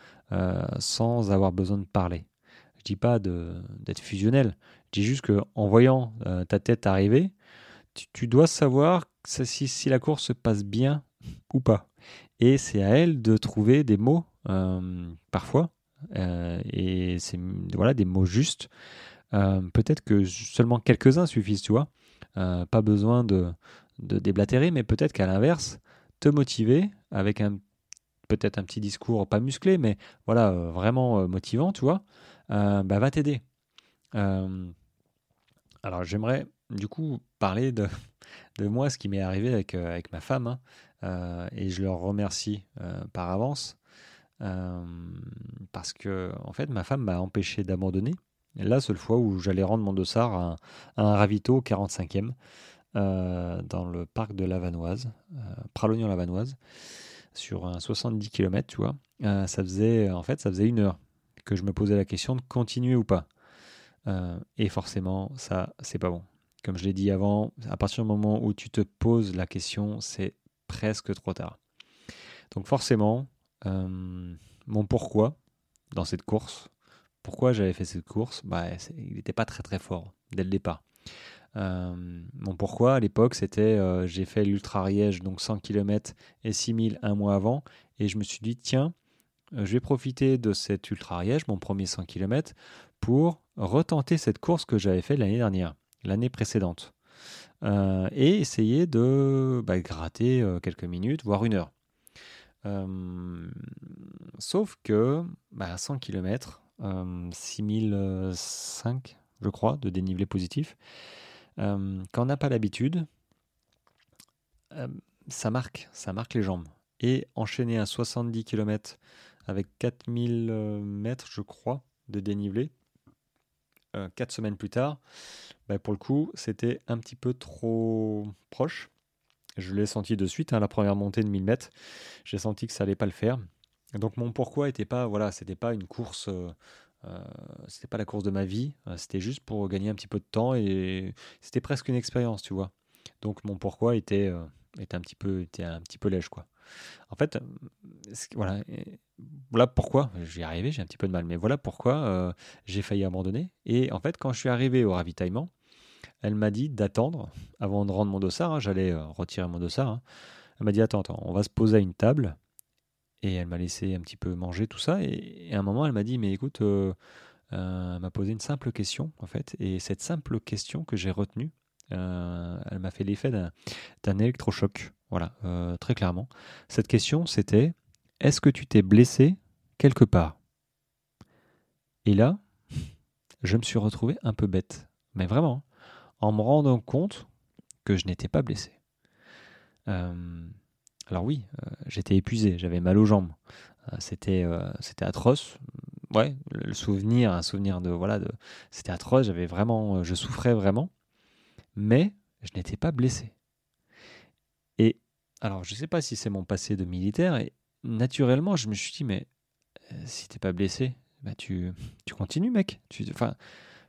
sans avoir besoin de parler. Je dis pas d'être fusionnel. Je dis juste que en voyant euh, ta tête arriver, tu, dois savoir si, si, la course se passe bien ou pas. Et c'est à elle de trouver des mots euh, parfois. Euh, et c'est voilà des mots justes. Peut-être que seulement quelques-uns suffisent, tu vois. pas besoin de, déblatérer, mais peut-être qu'à l'inverse, te motiver avec un peut-être un petit discours pas musclé, mais voilà, vraiment motivant, tu vois, euh, bah, va t'aider. Euh, alors j'aimerais du coup parler de, moi, ce qui m'est arrivé avec, euh, avec ma femme, hein. et je leur remercie par avance, parce que en fait ma femme m'a empêché d'abandonner. La seule fois où j'allais rendre mon dossard à un, ravito 45e dans le parc de Lavanoise, Pralognan-Lavanoise, sur un 70 km, tu vois, ça faisait en fait ça faisait une heure que je me posais la question de continuer ou pas. Euh, et forcément, ça, c'est pas bon. Comme je l'ai dit avant, à partir du moment où tu te poses la question, c'est presque trop tard. Donc forcément, euh, mon pourquoi dans cette course, pourquoi j'avais fait cette course, bah, il n'était pas très très fort dès le départ. Euh, pourquoi? À l'époque, c'était j'ai fait l'Ultra Riège, donc 100 km et 6000 un mois avant, et je me suis dit, tiens, euh, je vais profiter de cet ultra Ariège, mon premier 100 km, pour retenter cette course que j'avais faite l'année dernière, l'année précédente, euh, et essayer de bah, gratter euh, quelques minutes, voire une heure. sauf que bah, 100 km, 6005, je crois, de dénivelé positif, quand on n'a pas l'habitude, ça marque, ça marque les jambes. Et enchaîner un 70 km avec 4000 euh, mètres, je crois, de dénivelé. Euh, quatre semaines plus tard, bah, pour le coup, c'était un petit peu trop proche. Je l'ai senti de suite, hein, la première montée de 1000 mètres. J'ai senti que ça allait pas le faire. Donc mon pourquoi était pas, voilà, c'était pas une course, euh, c'était pas la course de ma vie. c'était juste pour gagner un petit peu de temps et c'était presque une expérience, tu vois. Donc mon pourquoi était, était un petit peu, était un petit peu lèche, quoi. En fait, voilà, voilà pourquoi, j'y arrivé, j'ai un petit peu de mal, mais voilà pourquoi euh, j'ai failli abandonner. Et en fait, quand je suis arrivé au ravitaillement, elle m'a dit d'attendre avant de rendre mon dossard. Hein, j'allais euh, retirer mon dossard. Hein. Elle m'a dit attends, attends, on va se poser à une table. Et elle m'a laissé un petit peu manger tout ça. Et, à un moment, elle m'a dit mais écoute, euh, elle m'a posé une simple question en fait. Et cette simple question que j'ai retenue, elle m'a fait l'effet d'un électrochoc. Voilà, très clairement. Cette question, c'était est-ce que tu t'es blessé quelque part? Et là, je me suis retrouvé un peu bête. Mais vraiment, en me rendant compte que je n'étais pas blessé. Euh, alors oui, euh, j'étais épuisé, j'avais mal aux jambes. Euh, c'était, c'était atroce. Ouais, le souvenir, un souvenir de voilà, de, c'était atroce. J'avais vraiment, je souffrais vraiment, mais je n'étais pas blessé. Et alors, je ne sais pas si c'est mon passé de militaire, et naturellement, je me suis dit, mais euh, si t'es pas blessé, bah tu, continues, mec. Enfin,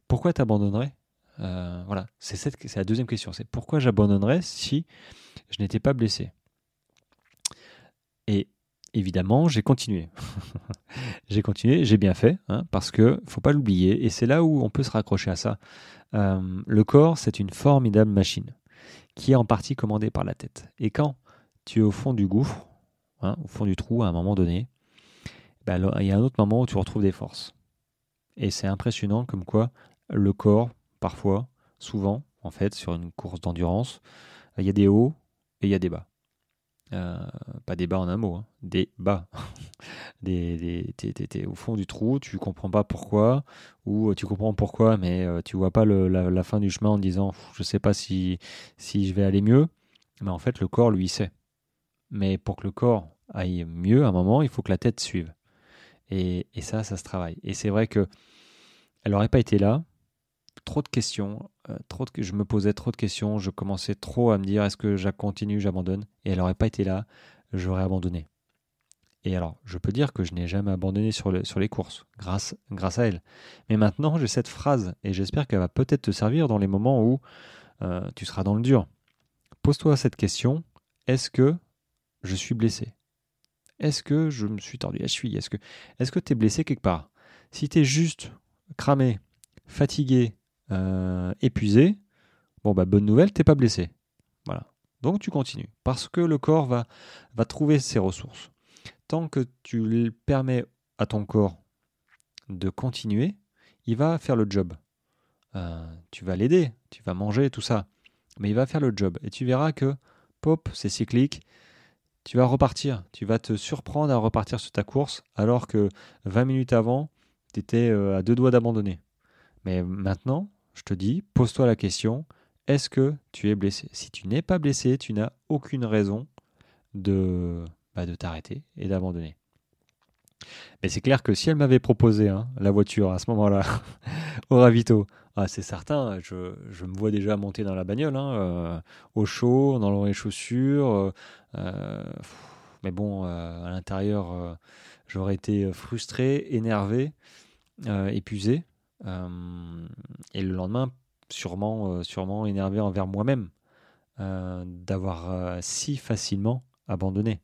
pourquoi t'abandonnerais? Euh, Voilà, c'est, cette, c'est la deuxième question. C'est pourquoi j'abandonnerais si je n'étais pas blessé? Et évidemment, j'ai continué. j'ai continué, j'ai bien fait, hein, parce que faut pas l'oublier, et c'est là où on peut se raccrocher à ça. Euh, le corps, c'est une formidable machine qui est en partie commandée par la tête. Et quand tu es au fond du gouffre, Hein, au fond du trou à un moment donné, ben, il y a un autre moment où tu retrouves des forces. Et c'est impressionnant comme quoi le corps, parfois, souvent, en fait, sur une course d'endurance, il y a des hauts et il y a des bas. Euh, pas des bas en un mot, hein, des bas. des, des au fond du trou, tu comprends pas pourquoi, ou tu comprends pourquoi, mais tu vois pas la, fin du chemin en disant je sais pas si, si je vais aller mieux. Mais en fait, le corps, lui, sait. Mais pour que le corps aille mieux, à un moment, il faut que la tête suive. Et, et ça, ça se travaille. Et c'est vrai que elle n'aurait pas été là. Trop de questions, euh, trop je me posais trop de questions, je commençais trop à me dire est-ce que je continue, j'abandonne? Et elle n'aurait pas été là, j'aurais abandonné. Et alors, je peux dire que je n'ai jamais abandonné sur, le, sur les courses, grâce, grâce à elle. Mais maintenant, j'ai cette phrase, et j'espère qu'elle va peut-être te servir dans les moments où euh, tu seras dans le dur. Pose-toi cette question, est-ce que je suis blessé? Est-ce que je me suis tordu la cheville? Est-ce que tu es blessé quelque part? Si tu es juste cramé, fatigué, euh, épuisé, bon bah bonne nouvelle, t'es pas blessé. Voilà. Donc tu continues. Parce que le corps va, va trouver ses ressources. Tant que tu permets à ton corps de continuer, il va faire le job. Euh, tu vas l'aider, tu vas manger, tout ça. Mais il va faire le job. Et tu verras que, pop, c'est cyclique. Tu vas repartir. Tu vas te surprendre à repartir sur ta course alors que 20 minutes avant, tu étais euh, à deux doigts d'abandonner. Mais maintenant, je te dis, pose-toi la question, est-ce que tu es blessé? Si tu n'es pas blessé, tu n'as aucune raison de, bah, de t'arrêter et d'abandonner. Mais c'est clair que si elle m'avait proposé hein, la voiture à ce moment-là, au ravito, ah, c'est certain, je, me vois déjà monter dans la bagnole, hein, euh, au chaud, dans les chaussures. Euh, mais bon, à l'intérieur, j'aurais été frustré, énervé. Euh, épuisé. Euh, et le lendemain, sûrement, euh, sûrement énervé envers moi-même d'avoir si facilement abandonné.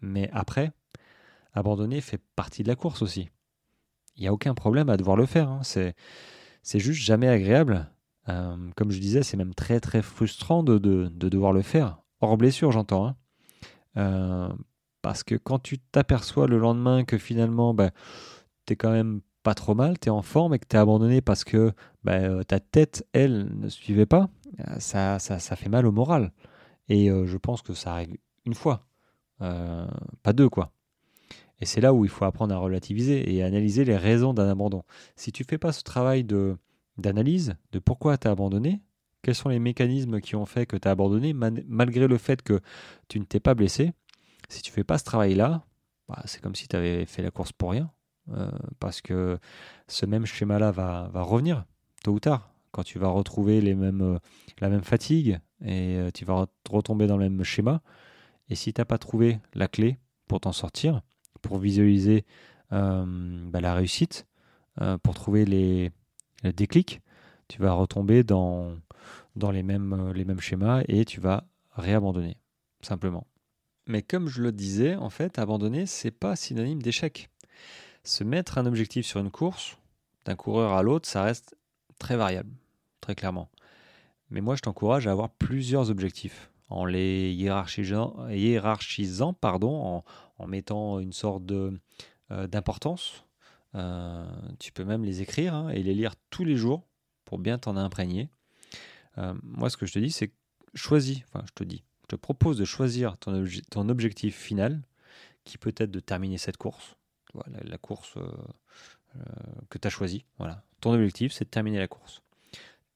mais après, abandonner fait partie de la course aussi. Il n'y a aucun problème à devoir le faire. Hein. C'est, c'est juste jamais agréable. comme je disais, c'est même très très frustrant de, de, devoir le faire. Hors blessure, j'entends. Hein. Parce que quand tu t'aperçois le lendemain que finalement, bah, tu es quand même pas trop mal, tu es en forme et que tu es abandonné parce que bah, euh, ta tête, elle, ne suivait pas, euh, ça, ça, ça fait mal au moral. Et euh, je pense que ça arrive une fois, pas deux, quoi. Et c'est là où il faut apprendre à relativiser et analyser les raisons d'un abandon. Si tu fais pas ce travail de d'analyse de pourquoi tu as abandonné, quels sont les mécanismes qui ont fait que tu as abandonné, malgré le fait que tu ne t'es pas blessé, si tu fais pas ce travail-là, bah, c'est comme si tu avais fait la course pour rien. Euh, parce que ce même schéma-là va, revenir tôt ou tard. Quand tu vas retrouver euh, la même fatigue et euh, tu vas retomber dans le même schéma. Et si tu n'as pas trouvé la clé pour t'en sortir, pour visualiser bah, la réussite, pour trouver les, les, déclics, tu vas retomber dans, dans les, mêmes, les mêmes schémas et tu vas réabandonner, simplement. Mais comme je le disais, en fait, abandonner, c'est pas synonyme d'échec. Se mettre un objectif sur une course, d'un coureur à l'autre, ça reste très variable, très clairement. Mais moi, je t'encourage à avoir plusieurs objectifs, en les hiérarchisant, pardon, en, mettant une sorte euh, d'importance. Euh, tu peux même les écrire hein, et les lire tous les jours pour bien t'en imprégner. Euh, moi, ce que je te dis, c'est choisis, enfin, je te dis, je te propose de choisir ton objectif final, qui peut être de terminer cette course, la course euh, euh, que tu as choisie. Voilà. Ton objectif, c'est de terminer la course.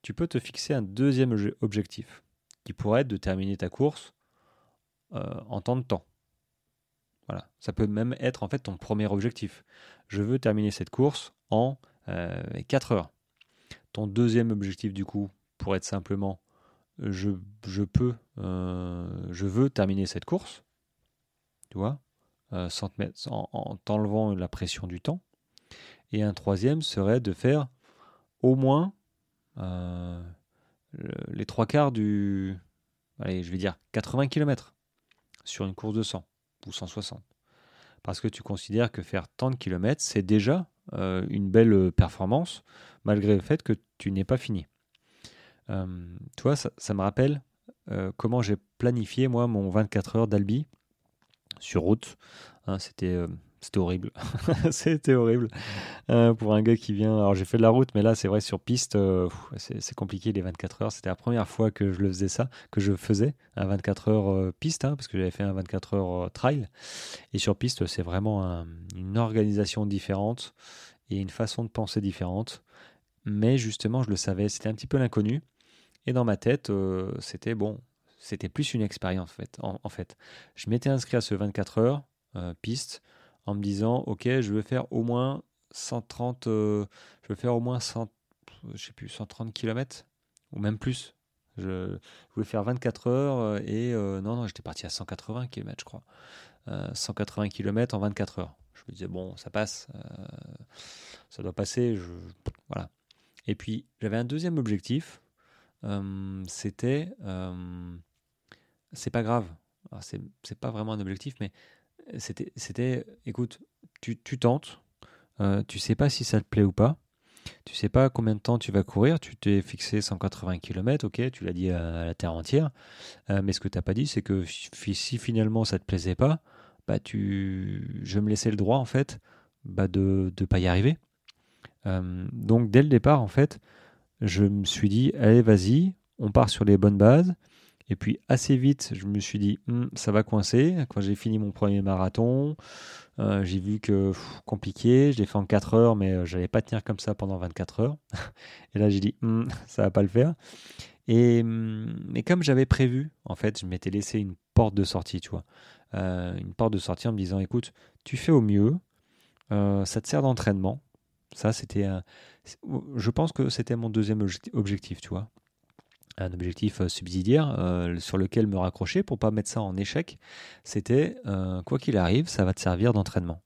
Tu peux te fixer un deuxième objectif, qui pourrait être de terminer ta course euh, en temps de temps. Voilà. Ça peut même être en fait ton premier objectif. Je veux terminer cette course en 4 heures. Ton deuxième objectif, du coup, pourrait être simplement je, peux, euh, je veux terminer cette course, tu vois, euh, en, t'enlevant la pression du temps. Et un troisième serait de faire au moins euh, les trois quarts du, allez, je vais dire 80 km sur une course de 100 ou 160. Parce que tu considères que faire tant de kilomètres, c'est déjà une belle performance, malgré le fait que tu n'es pas fini. Euh, tu vois, ça, me rappelle euh, comment j'ai planifié, moi, mon 24 heures d'Albi sur route. Hein, c'était, euh, C'était horrible. C'était horrible. Euh, pour un gars qui vient. Alors, j'ai fait de la route, mais là, c'est vrai, sur piste, euh, c'est compliqué les 24 heures. C'était la première fois que je le faisais ça, que je faisais un 24 heures piste, hein, parce que j'avais fait un 24 heures trail. Et sur piste, c'est vraiment une organisation différente et une façon de penser différente. Mais justement, je le savais, c'était un petit peu l'inconnu. Et dans ma tête, c'était bon, c'était plus une expérience en fait. En, fait. Je m'étais inscrit à ce 24 heures piste en me disant ok je veux faire au moins 130 euh, je veux faire au moins 100 je sais plus 130 km ou même plus je, voulais faire 24 heures euh, et euh, non non j'étais parti à 180 km je crois 180 km en 24 heures je me disais bon ça passe ça doit passer voilà et puis j'avais un deuxième objectif c'était c'est pas grave c'est pas vraiment un objectif mais c'était, c'était, écoute, tu, tentes, euh, tu sais pas si ça te plaît ou pas, tu sais pas combien de temps tu vas courir, tu t'es fixé 180 km, ok, tu l'as dit à, la terre entière, euh, mais ce que tu n'as pas dit, c'est que si finalement ça te plaisait pas, bah tu, je me laissais le droit en fait bah de ne pas y arriver. Euh, donc dès le départ en fait, je me suis dit allez vas-y, on part sur les bonnes bases. Et puis assez vite, je me suis dit, hmm, ça va coincer. Quand j'ai fini mon premier marathon, euh, j'ai vu que compliqué, je l'ai fait en 4 heures, mais euh, je n'allais pas tenir comme ça pendant 24 heures. et là, j'ai dit, hmm, ça va pas le faire. Et hmm, mais comme j'avais prévu, en fait, je m'étais laissé une porte de sortie, tu vois. Euh, une porte de sortie en me disant, écoute, tu fais au mieux, ça te sert d'entraînement. Ça, c'était Je pense que c'était mon deuxième objectif, tu vois un objectif euh, subsidiaire euh, sur lequel me raccrocher pour pas mettre ça en échec, c'était euh, quoi qu'il arrive, ça va te servir d'entraînement.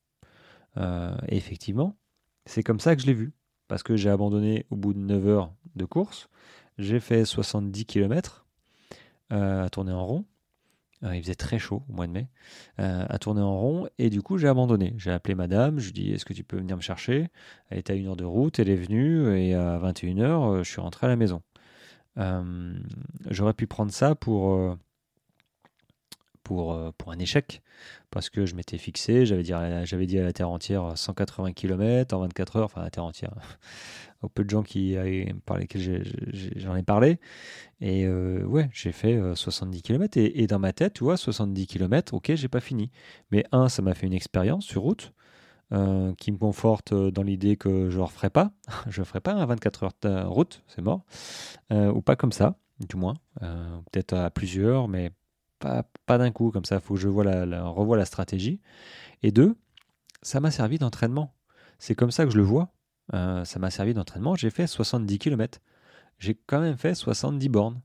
et effectivement, c'est comme ça que je l'ai vu. Parce que j'ai abandonné au bout de 9 heures de course. J'ai fait 70 km à tourner en rond. il faisait très chaud au mois de mai. à tourner en rond. Et du coup, j'ai abandonné. J'ai appelé madame. Je lui ai dit Est-ce que tu peux venir me chercher? Elle était à une heure de route. Elle est venue. Et à 21h, je suis rentré à la maison. Euh, j'aurais pu prendre ça pour, euh, pour, euh, pour un échec, parce que je m'étais fixé, j'avais dit, dit à la Terre entière 180 km en 24 heures, enfin la Terre entière, au peu de gens qui, par lesquels j'en ai, parlé. Et ouais, j'ai fait 70 km, et, dans ma tête, tu vois, 70 km, ok, j'ai pas fini. Mais un, ça m'a fait une expérience sur route. Euh, qui me conforte euh, dans l'idée que je ne referai pas. je ne ferai pas un 24 heures de route, c'est mort. Euh, ou pas comme ça, du moins. Peut-être à plusieurs, mais pas, pas d'un coup, comme ça. Il faut que je revoie la stratégie. Et deux, ça m'a servi d'entraînement. C'est comme ça que je le vois. ça m'a servi d'entraînement. J'ai fait 70 km. J'ai quand même fait 70 bornes.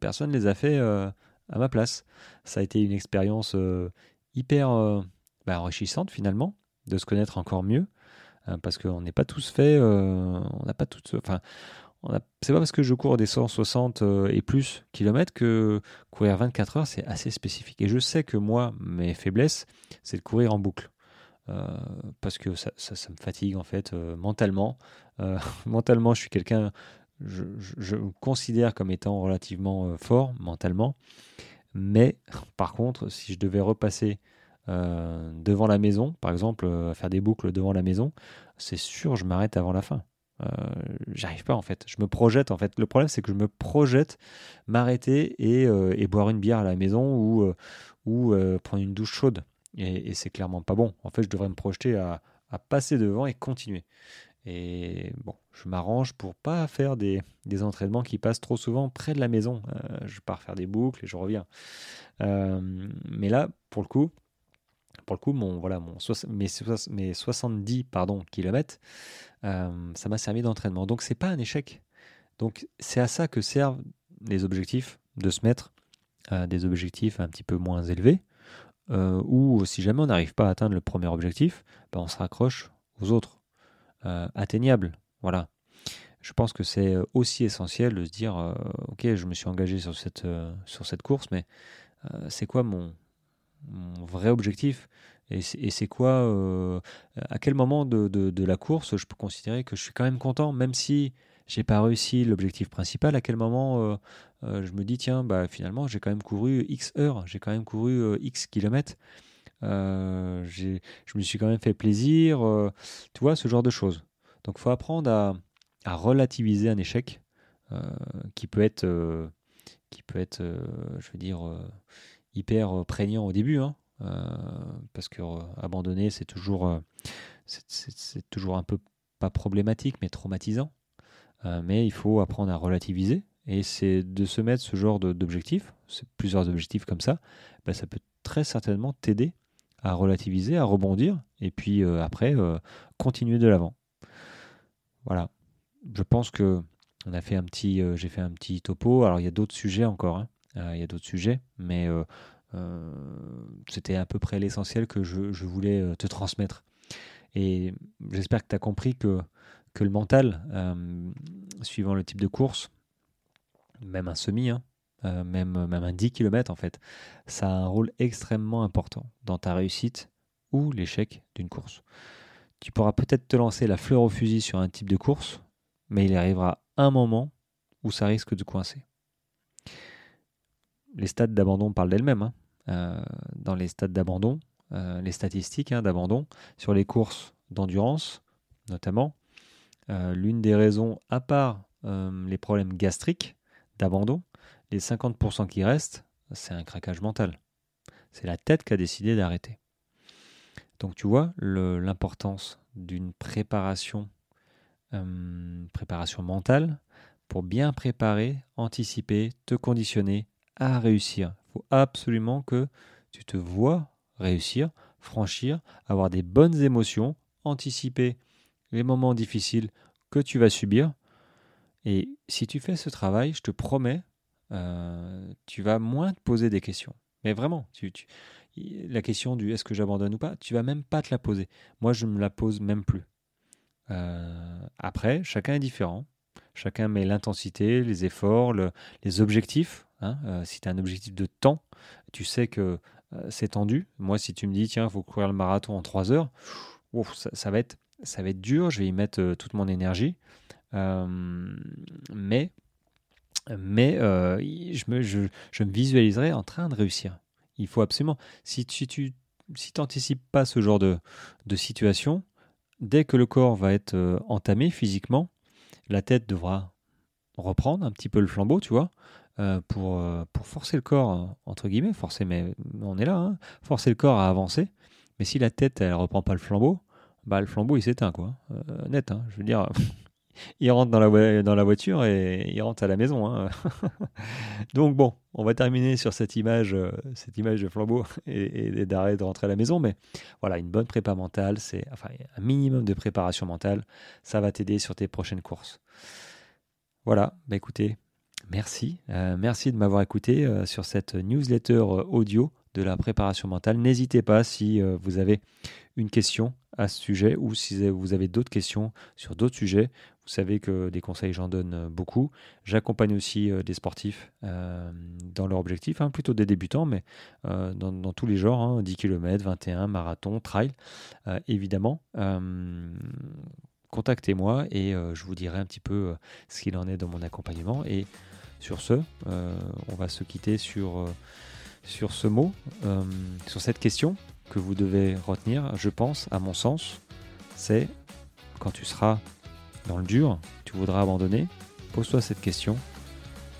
personne ne les a fait à ma place. Ça a été une expérience hyper bah, enrichissante finalement de se connaître encore mieux, euh, parce qu'on n'est pas tous faits, euh, on n'a pas toutes, enfin, c'est pas parce que je cours des 160 euh, et plus kilomètres que courir 24 heures c'est assez spécifique. Et je sais que moi, mes faiblesses, c'est de courir en boucle. parce que ça, ça, me fatigue en fait mentalement. mentalement, je suis quelqu'un, je, je, considère comme étant relativement fort mentalement. Mais par contre, si je devais repasser euh, devant la maison, par exemple, euh, faire des boucles devant la maison, c'est sûr, je m'arrête avant la fin. Euh, j'arrive pas en fait. Je me projette en fait. Le problème c'est que je me projette m'arrêter et, boire une bière à la maison ou, prendre une douche chaude. Et, c'est clairement pas bon. En fait, je devrais me projeter à, passer devant et continuer. Et bon, je m'arrange pour pas faire des, entraînements qui passent trop souvent près de la maison. je pars faire des boucles et je reviens. mais là, pour le coup, pour le coup, mon, voilà, mon, mes, mes 70 pardon, km, euh, ça m'a servi d'entraînement. Donc, c'est pas un échec. Donc, c'est à ça que servent les objectifs, de se mettre à des objectifs un petit peu moins élevés, euh, ou si jamais on n'arrive pas à atteindre le premier objectif, ben on se raccroche aux autres, euh, atteignables. Voilà. Je pense que c'est aussi essentiel de se dire, ok, je me suis engagé sur cette course, mais c'est quoi mon, mon vrai objectif et c'est quoi euh, À quel moment de, de, la course je peux considérer que je suis quand même content, même si j'ai pas réussi l'objectif principal À quel moment euh, euh, je me dis tiens, bah finalement j'ai quand même couru X heures, j'ai quand même couru X kilomètres. je me suis quand même fait plaisir. tu vois, ce genre de choses. Donc, faut apprendre à, à, relativiser un échec qui peut être, qui peut être je veux dire, hyper prégnant au début. Hein. parce que abandonner, c'est toujours, toujours un peu pas problématique, mais traumatisant. mais il faut apprendre à relativiser et c'est de se mettre ce genre d'objectifs, plusieurs objectifs comme ça, ben ça peut très certainement t'aider à relativiser, à rebondir, et puis euh, après, euh, continuer de l'avant. Voilà. Je pense que on a fait un petit, euh, j'ai fait un petit topo. Alors il y a d'autres sujets encore, hein. Il y a d'autres sujets, mais c'était à peu près l'essentiel que je, voulais te transmettre. Et j'espère que tu as compris que, que le mental, suivant le type de course, même un semi, hein, euh, même, même un 10 km en fait, ça a un rôle extrêmement important dans ta réussite ou l'échec d'une course. Tu pourras peut-être te lancer la fleur au fusil sur un type de course, mais il arrivera un moment où ça risque de coincer. Les stades d'abandon parlent d'elles-mêmes. Hein. Euh, dans les stades d'abandon, euh, les statistiques hein, d'abandon sur les courses d'endurance, notamment, l'une des raisons, à part les problèmes gastriques, d'abandon, les 50% qui restent, c'est un craquage mental. C'est la tête qui a décidé d'arrêter. Donc tu vois l'importance d'une préparation, euh, préparation mentale pour bien préparer, anticiper, te conditionner à réussir. Il faut absolument que tu te vois réussir, franchir, avoir des bonnes émotions, anticiper les moments difficiles que tu vas subir et si tu fais ce travail, je te promets, euh, tu vas moins te poser des questions. Mais vraiment, tu, la question du est-ce que j'abandonne ou pas, tu vas même pas te la poser. Moi, je ne me la pose même plus. Euh, après, chacun est différent. Chacun met l'intensité, les efforts, les objectifs. Hein. Euh, si tu as un objectif de temps, tu sais que c'est tendu. Moi, si tu me dis, tiens, il faut courir le marathon en 3 heures, ça, va être, ça va être dur, je vais y mettre toute mon énergie. Euh, mais mais euh, je, me, je, me visualiserai en train de réussir. Il faut absolument. Si tu n'anticipes pas ce genre de, de situation, dès que le corps va être euh, entamé physiquement, la tête devra reprendre un petit peu le flambeau, tu vois, pour, pour forcer le corps, entre guillemets, forcer, mais on est là, hein, forcer le corps à avancer. Mais si la tête, elle reprend pas le flambeau, bah le flambeau il s'éteint, quoi. net, hein, je veux dire, il rentre dans la, dans la voiture et il rentre à la maison. Hein. Donc bon, on va terminer sur cette image, euh, cette image de flambeau et, d'arrêt de rentrer à la maison. Mais voilà, une bonne prépa mentale, c'est enfin un minimum de préparation mentale, ça va t'aider sur tes prochaines courses. Voilà, bah écoutez, merci, euh, merci de m'avoir écouté euh, sur cette newsletter audio de la préparation mentale. N'hésitez pas si vous avez une question à ce sujet ou si vous avez d'autres questions sur d'autres sujets. Vous savez que des conseils, j'en donne euh, beaucoup. J'accompagne aussi euh, des sportifs euh, dans leur objectif, hein, plutôt des débutants, mais dans, tous les genres, 10 km, 21, marathon, trail, évidemment. Contactez-moi et je vous dirai un petit peu ce qu'il en est dans mon accompagnement. Et sur ce, on va se quitter sur, sur ce mot, sur cette question que vous devez retenir, je pense, à mon sens, c'est quand tu seras dans le dur, tu voudras abandonner, pose-toi cette question.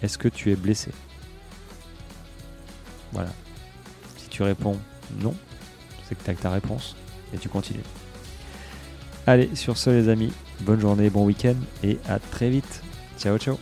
Est-ce que tu es blessé? Voilà. Si tu réponds non, c'est que tu as ta réponse et tu continues. Allez, sur ce les amis, bonne journée, bon week-end et à très vite. Ciao ciao